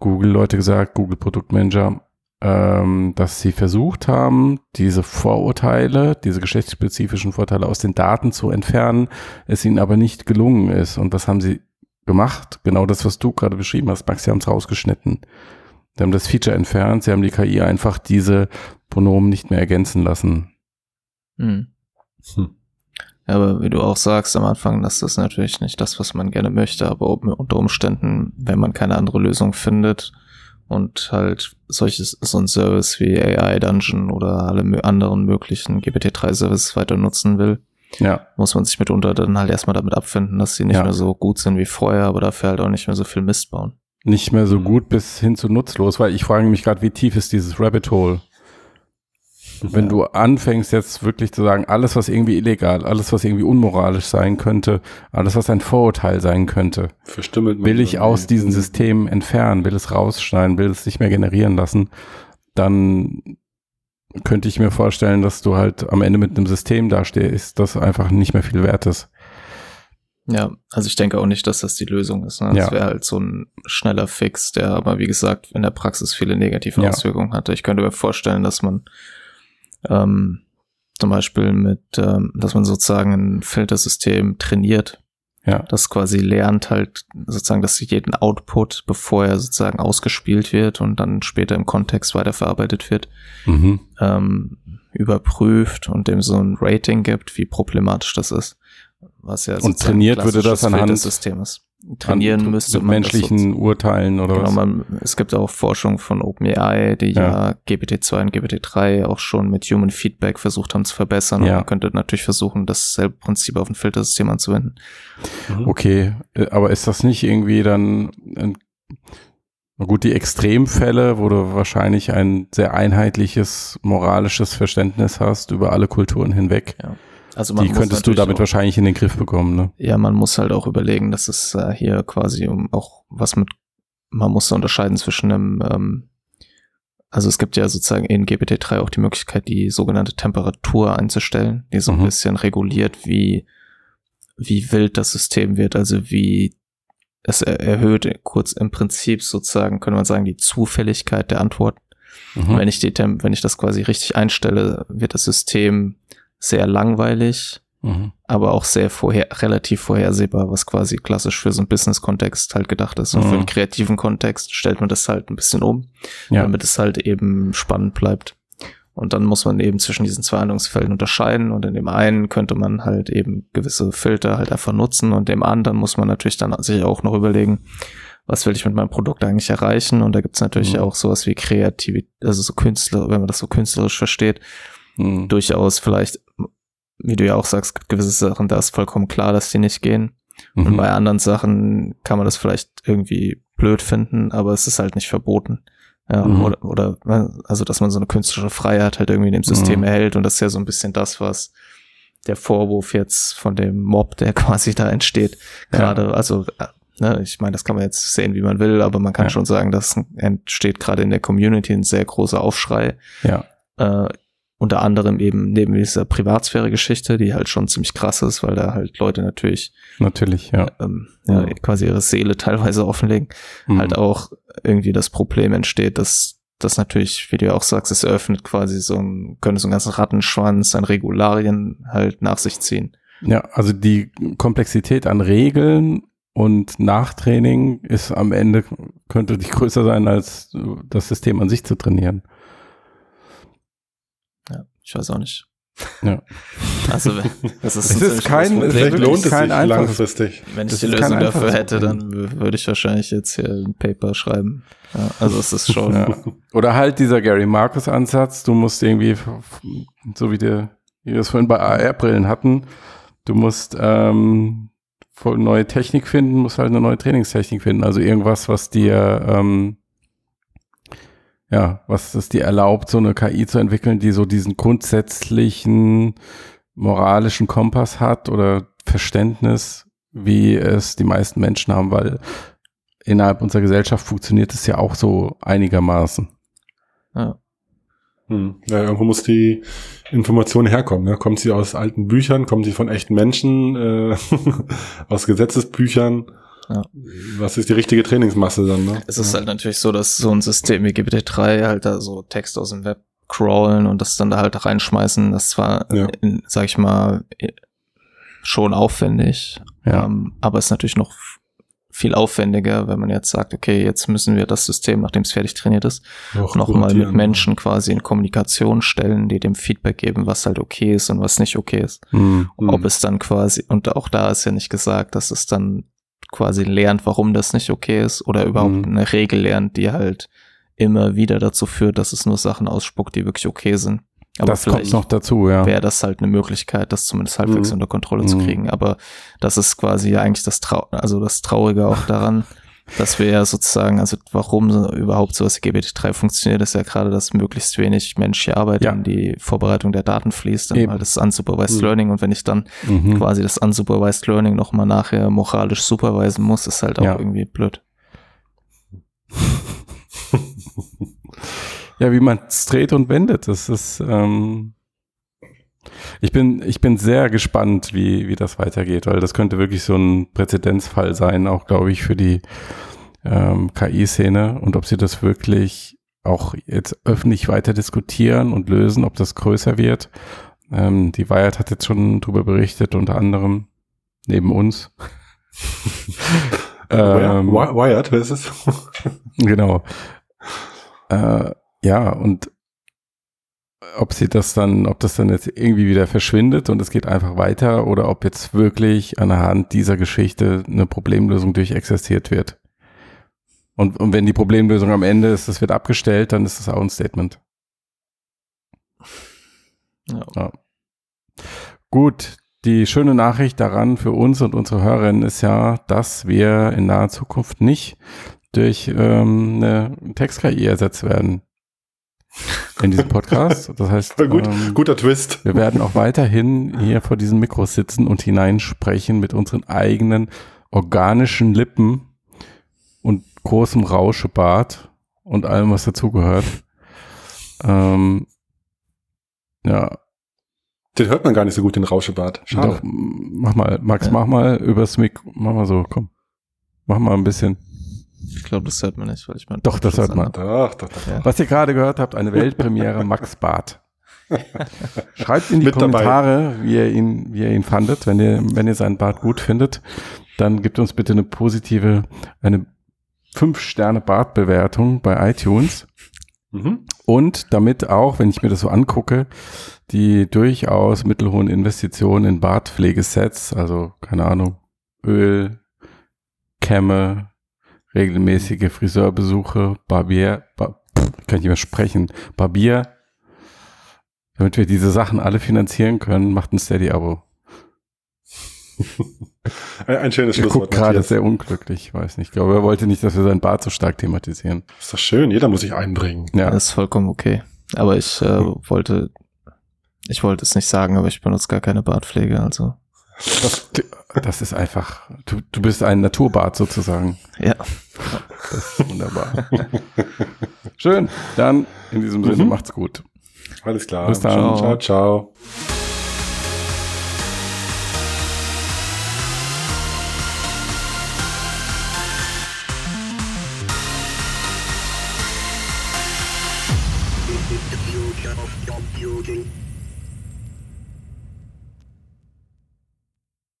Google-Leute gesagt, Google-Produktmanager, ähm, dass sie versucht haben, diese Vorurteile, diese geschlechtsspezifischen Vorteile aus den Daten zu entfernen, es ihnen aber nicht gelungen ist. Und was haben sie gemacht? Genau das, was du gerade beschrieben hast, Max, sie haben es rausgeschnitten. Sie haben das Feature entfernt, sie haben die KI einfach diese Pronomen nicht mehr ergänzen lassen. Hm. Hm. Ja, aber wie du auch sagst am Anfang, das ist natürlich nicht das, was man gerne möchte, aber unter Umständen, wenn man keine andere Lösung findet und halt solches, so ein Service wie AI Dungeon oder alle anderen möglichen GPT-3-Services weiter nutzen will, ja. muss man sich mitunter dann halt erstmal damit abfinden, dass sie nicht ja. mehr so gut sind wie vorher, aber dafür halt auch nicht mehr so viel Mist bauen. Nicht mehr so gut bis hin zu nutzlos, weil ich frage mich gerade, wie tief ist dieses Rabbit Hole? Wenn ja. du anfängst jetzt wirklich zu sagen, alles was irgendwie illegal, alles was irgendwie unmoralisch sein könnte, alles was ein Vorurteil sein könnte, will ich aus diesen Systemen entfernen, will es rausschneiden, will es nicht mehr generieren lassen, dann könnte ich mir vorstellen, dass du halt am Ende mit einem System dastehst, das einfach nicht mehr viel wert ist. Ja, also ich denke auch nicht, dass das die Lösung ist. Ne? Das ja. wäre halt so ein schneller Fix, der aber wie gesagt in der Praxis viele negative ja. Auswirkungen hatte. Ich könnte mir vorstellen, dass man ähm, zum Beispiel mit, ähm, dass man sozusagen ein Filtersystem trainiert. Ja. Das quasi lernt halt sozusagen, dass jeden Output, bevor er sozusagen ausgespielt wird und dann später im Kontext weiterverarbeitet wird, mhm. ähm, überprüft und dem so ein Rating gibt, wie problematisch das ist. Was ja und trainiert würde das anhand des Systems trainieren an, müsste. Mit menschlichen so, Urteilen oder genau, was? Man, es gibt auch Forschung von OpenAI, die ja. ja GPT-2 und GPT-3 auch schon mit Human Feedback versucht haben zu verbessern. Ja. Und man könnte natürlich versuchen, dasselbe Prinzip auf ein Filtersystem anzuwenden. Mhm. Okay, äh, aber ist das nicht irgendwie dann ein Gut, die Extremfälle, wo du wahrscheinlich ein sehr einheitliches moralisches Verständnis hast über alle Kulturen hinweg. Ja. Also man die könntest du damit auch, wahrscheinlich in den Griff bekommen, ne? Ja, man muss halt auch überlegen, dass es äh, hier quasi um auch was mit, man muss unterscheiden zwischen einem, ähm, also es gibt ja sozusagen in GPT-3 auch die Möglichkeit, die sogenannte Temperatur einzustellen, die so ein mhm. bisschen reguliert, wie, wie wild das System wird, also wie es erhöht kurz im Prinzip sozusagen, könnte man sagen, die Zufälligkeit der Antwort. Mhm. Wenn ich die, wenn ich das quasi richtig einstelle, wird das System sehr langweilig, mhm. aber auch sehr vorher, relativ vorhersehbar, was quasi klassisch für so einen Business-Kontext halt gedacht ist. Und mhm. für einen kreativen Kontext stellt man das halt ein bisschen um, ja. damit es halt eben spannend bleibt. Und dann muss man eben zwischen diesen zwei Handlungsfelden unterscheiden. Und in dem einen könnte man halt eben gewisse Filter halt einfach nutzen. Und dem anderen muss man natürlich dann sich auch noch überlegen, was will ich mit meinem Produkt eigentlich erreichen? Und da gibt's natürlich mhm. auch sowas wie Kreativität, also so Künstler, wenn man das so künstlerisch versteht, mhm. durchaus vielleicht, wie du ja auch sagst, gibt gewisse Sachen, da ist vollkommen klar, dass die nicht gehen. Mhm. Und bei anderen Sachen kann man das vielleicht irgendwie blöd finden, aber es ist halt nicht verboten. Ja, mhm. oder, oder, also, dass man so eine künstlerische Freiheit halt irgendwie in dem System mhm. erhält und das ist ja so ein bisschen das, was der Vorwurf jetzt von dem Mob, der <laughs> quasi da entsteht, gerade, ja. also, äh, ne, ich meine, das kann man jetzt sehen, wie man will, aber man kann ja. schon sagen, dass entsteht gerade in der Community ein sehr großer Aufschrei. Ja. Äh, unter anderem eben neben dieser Privatsphäre-Geschichte, die halt schon ziemlich krass ist, weil da halt Leute natürlich natürlich ja, ähm, ja quasi ihre Seele teilweise offenlegen, mhm. halt auch irgendwie das Problem entsteht, dass das natürlich, wie du ja auch sagst, es eröffnet quasi so ein, könnte so ein ganzen Rattenschwanz an Regularien halt nach sich ziehen. Ja, also die Komplexität an Regeln und Nachtraining ist am Ende, könnte nicht größer sein, als das System an sich zu trainieren. Ich weiß auch nicht. Ja. Also, <laughs> das ist, es ist kein, es vielleicht lohnt es sich langfristig. Wenn ich das die Lösung dafür hätte, dann würde ich wahrscheinlich jetzt hier ein Paper schreiben. Ja, also es ist schon. Ja. Oder halt dieser Gary Marcus Ansatz. Du musst irgendwie, so wie, der, wie wir es vorhin bei AR-Brillen hatten, du musst ähm, neue Technik finden, musst halt eine neue Trainingstechnik finden. Also irgendwas, was dir ähm, ja, was es dir erlaubt, so eine KI zu entwickeln, die so diesen grundsätzlichen moralischen Kompass hat oder Verständnis, wie es die meisten Menschen haben, weil innerhalb unserer Gesellschaft funktioniert es ja auch so einigermaßen. Ja. Hm. Ja, irgendwo muss die Information herkommen. Ne? Kommt sie aus alten Büchern, kommt sie von echten Menschen, äh, <laughs> aus Gesetzesbüchern? Ja. Was ist die richtige Trainingsmasse dann? Ne? Es ist ja. halt natürlich so, dass so ein System wie GPT-3 halt da so Text aus dem Web crawlen und das dann da halt reinschmeißen. Das zwar, ja. in, sag ich mal, schon aufwendig, ja. ähm, aber ist natürlich noch viel aufwendiger, wenn man jetzt sagt, okay, jetzt müssen wir das System, nachdem es fertig trainiert ist, nochmal mit Menschen quasi in Kommunikation stellen, die dem Feedback geben, was halt okay ist und was nicht okay ist. Mhm. Ob es dann quasi, und auch da ist ja nicht gesagt, dass es dann quasi lernt, warum das nicht okay ist oder überhaupt mhm. eine Regel lernt, die halt immer wieder dazu führt, dass es nur Sachen ausspuckt, die wirklich okay sind. Aber das kommt noch dazu, ja. Wäre das halt eine Möglichkeit, das zumindest halbwegs mhm. unter Kontrolle mhm. zu kriegen. Aber das ist quasi eigentlich das Trau also das Traurige auch daran, <laughs> dass wir ja sozusagen, also warum so überhaupt sowas wie GPT-3 funktioniert, ist ja gerade, dass möglichst wenig menschliche Arbeit ja. in die Vorbereitung der Daten fließt, dann halt das Unsupervised mhm. Learning. Und wenn ich dann mhm. quasi das Unsupervised Learning nochmal nachher moralisch supervisen muss, ist halt auch ja. irgendwie blöd. <laughs> ja, wie man es dreht und wendet. Das ist, ähm, ich bin, ich bin sehr gespannt, wie, wie das weitergeht, weil das könnte wirklich so ein Präzedenzfall sein, auch glaube ich, für die ähm, KI-Szene und ob sie das wirklich auch jetzt öffentlich weiter diskutieren und lösen, ob das größer wird. Ähm, die Wired hat jetzt schon drüber berichtet, unter anderem neben uns. <laughs> ähm, Wired, wer ist es? <laughs> genau. Äh, ja, und ob sie das dann, ob das dann jetzt irgendwie wieder verschwindet und es geht einfach weiter oder ob jetzt wirklich anhand dieser Geschichte eine Problemlösung durchexistiert wird. Und, und wenn die Problemlösung am Ende ist, es wird abgestellt, dann ist das auch ein Statement. Ja. ja. Gut, die schöne Nachricht daran für uns und unsere Hörerinnen ist ja, dass wir in naher Zukunft nicht durch ähm, eine Text-KI ersetzt werden <laughs> in diesem Podcast. Das heißt, Gut, ähm, guter Twist. Wir werden auch weiterhin hier vor diesen Mikros sitzen und hineinsprechen mit unseren eigenen organischen Lippen und großem Rauschebart und allem, was dazugehört. Ähm, ja. Den hört man gar nicht so gut, den Rauschebart. Schade. Doch, mach mal, Max, ja. mach mal übers Mikro, mach mal so, komm. Mach mal ein bisschen. Ich glaube, das hört man nicht, weil ich meine. Doch, das hört man. Doch, doch, doch. Ja. Was ihr gerade gehört habt, eine Weltpremiere <laughs> Max Barth. Schreibt in die Mit Kommentare, wie ihr ihn, wie ihr ihn fandet. Wenn ihr, wenn ihr seinen Bart gut findet, dann gebt uns bitte eine positive, eine 5-Sterne-Bartbewertung bei iTunes. Mhm. Und damit auch, wenn ich mir das so angucke, die durchaus mittelhohen Investitionen in Bartpflegesets, also keine Ahnung, Öl, Kämme, regelmäßige Friseurbesuche, Barbier, Bar, kann ich nicht mehr sprechen, Barbier, damit wir diese Sachen alle finanzieren können, macht ein Steady-Abo. ein, ein schönes Schlusswort. Er gerade sehr unglücklich, weiß nicht. Ich glaube, er wollte nicht, dass wir sein Bart so stark thematisieren. Ist doch schön, jeder muss sich einbringen. Ja, das ist vollkommen okay. Aber ich äh, wollte, ich wollte es nicht sagen, aber ich benutze gar keine Bartpflege, also. Das, das ist einfach, du, du bist ein Naturbart sozusagen. Ja. Das ist wunderbar. Schön. Dann in diesem Sinne mhm. macht's gut. Alles klar. Bis dann. Ciao, ciao. ciao.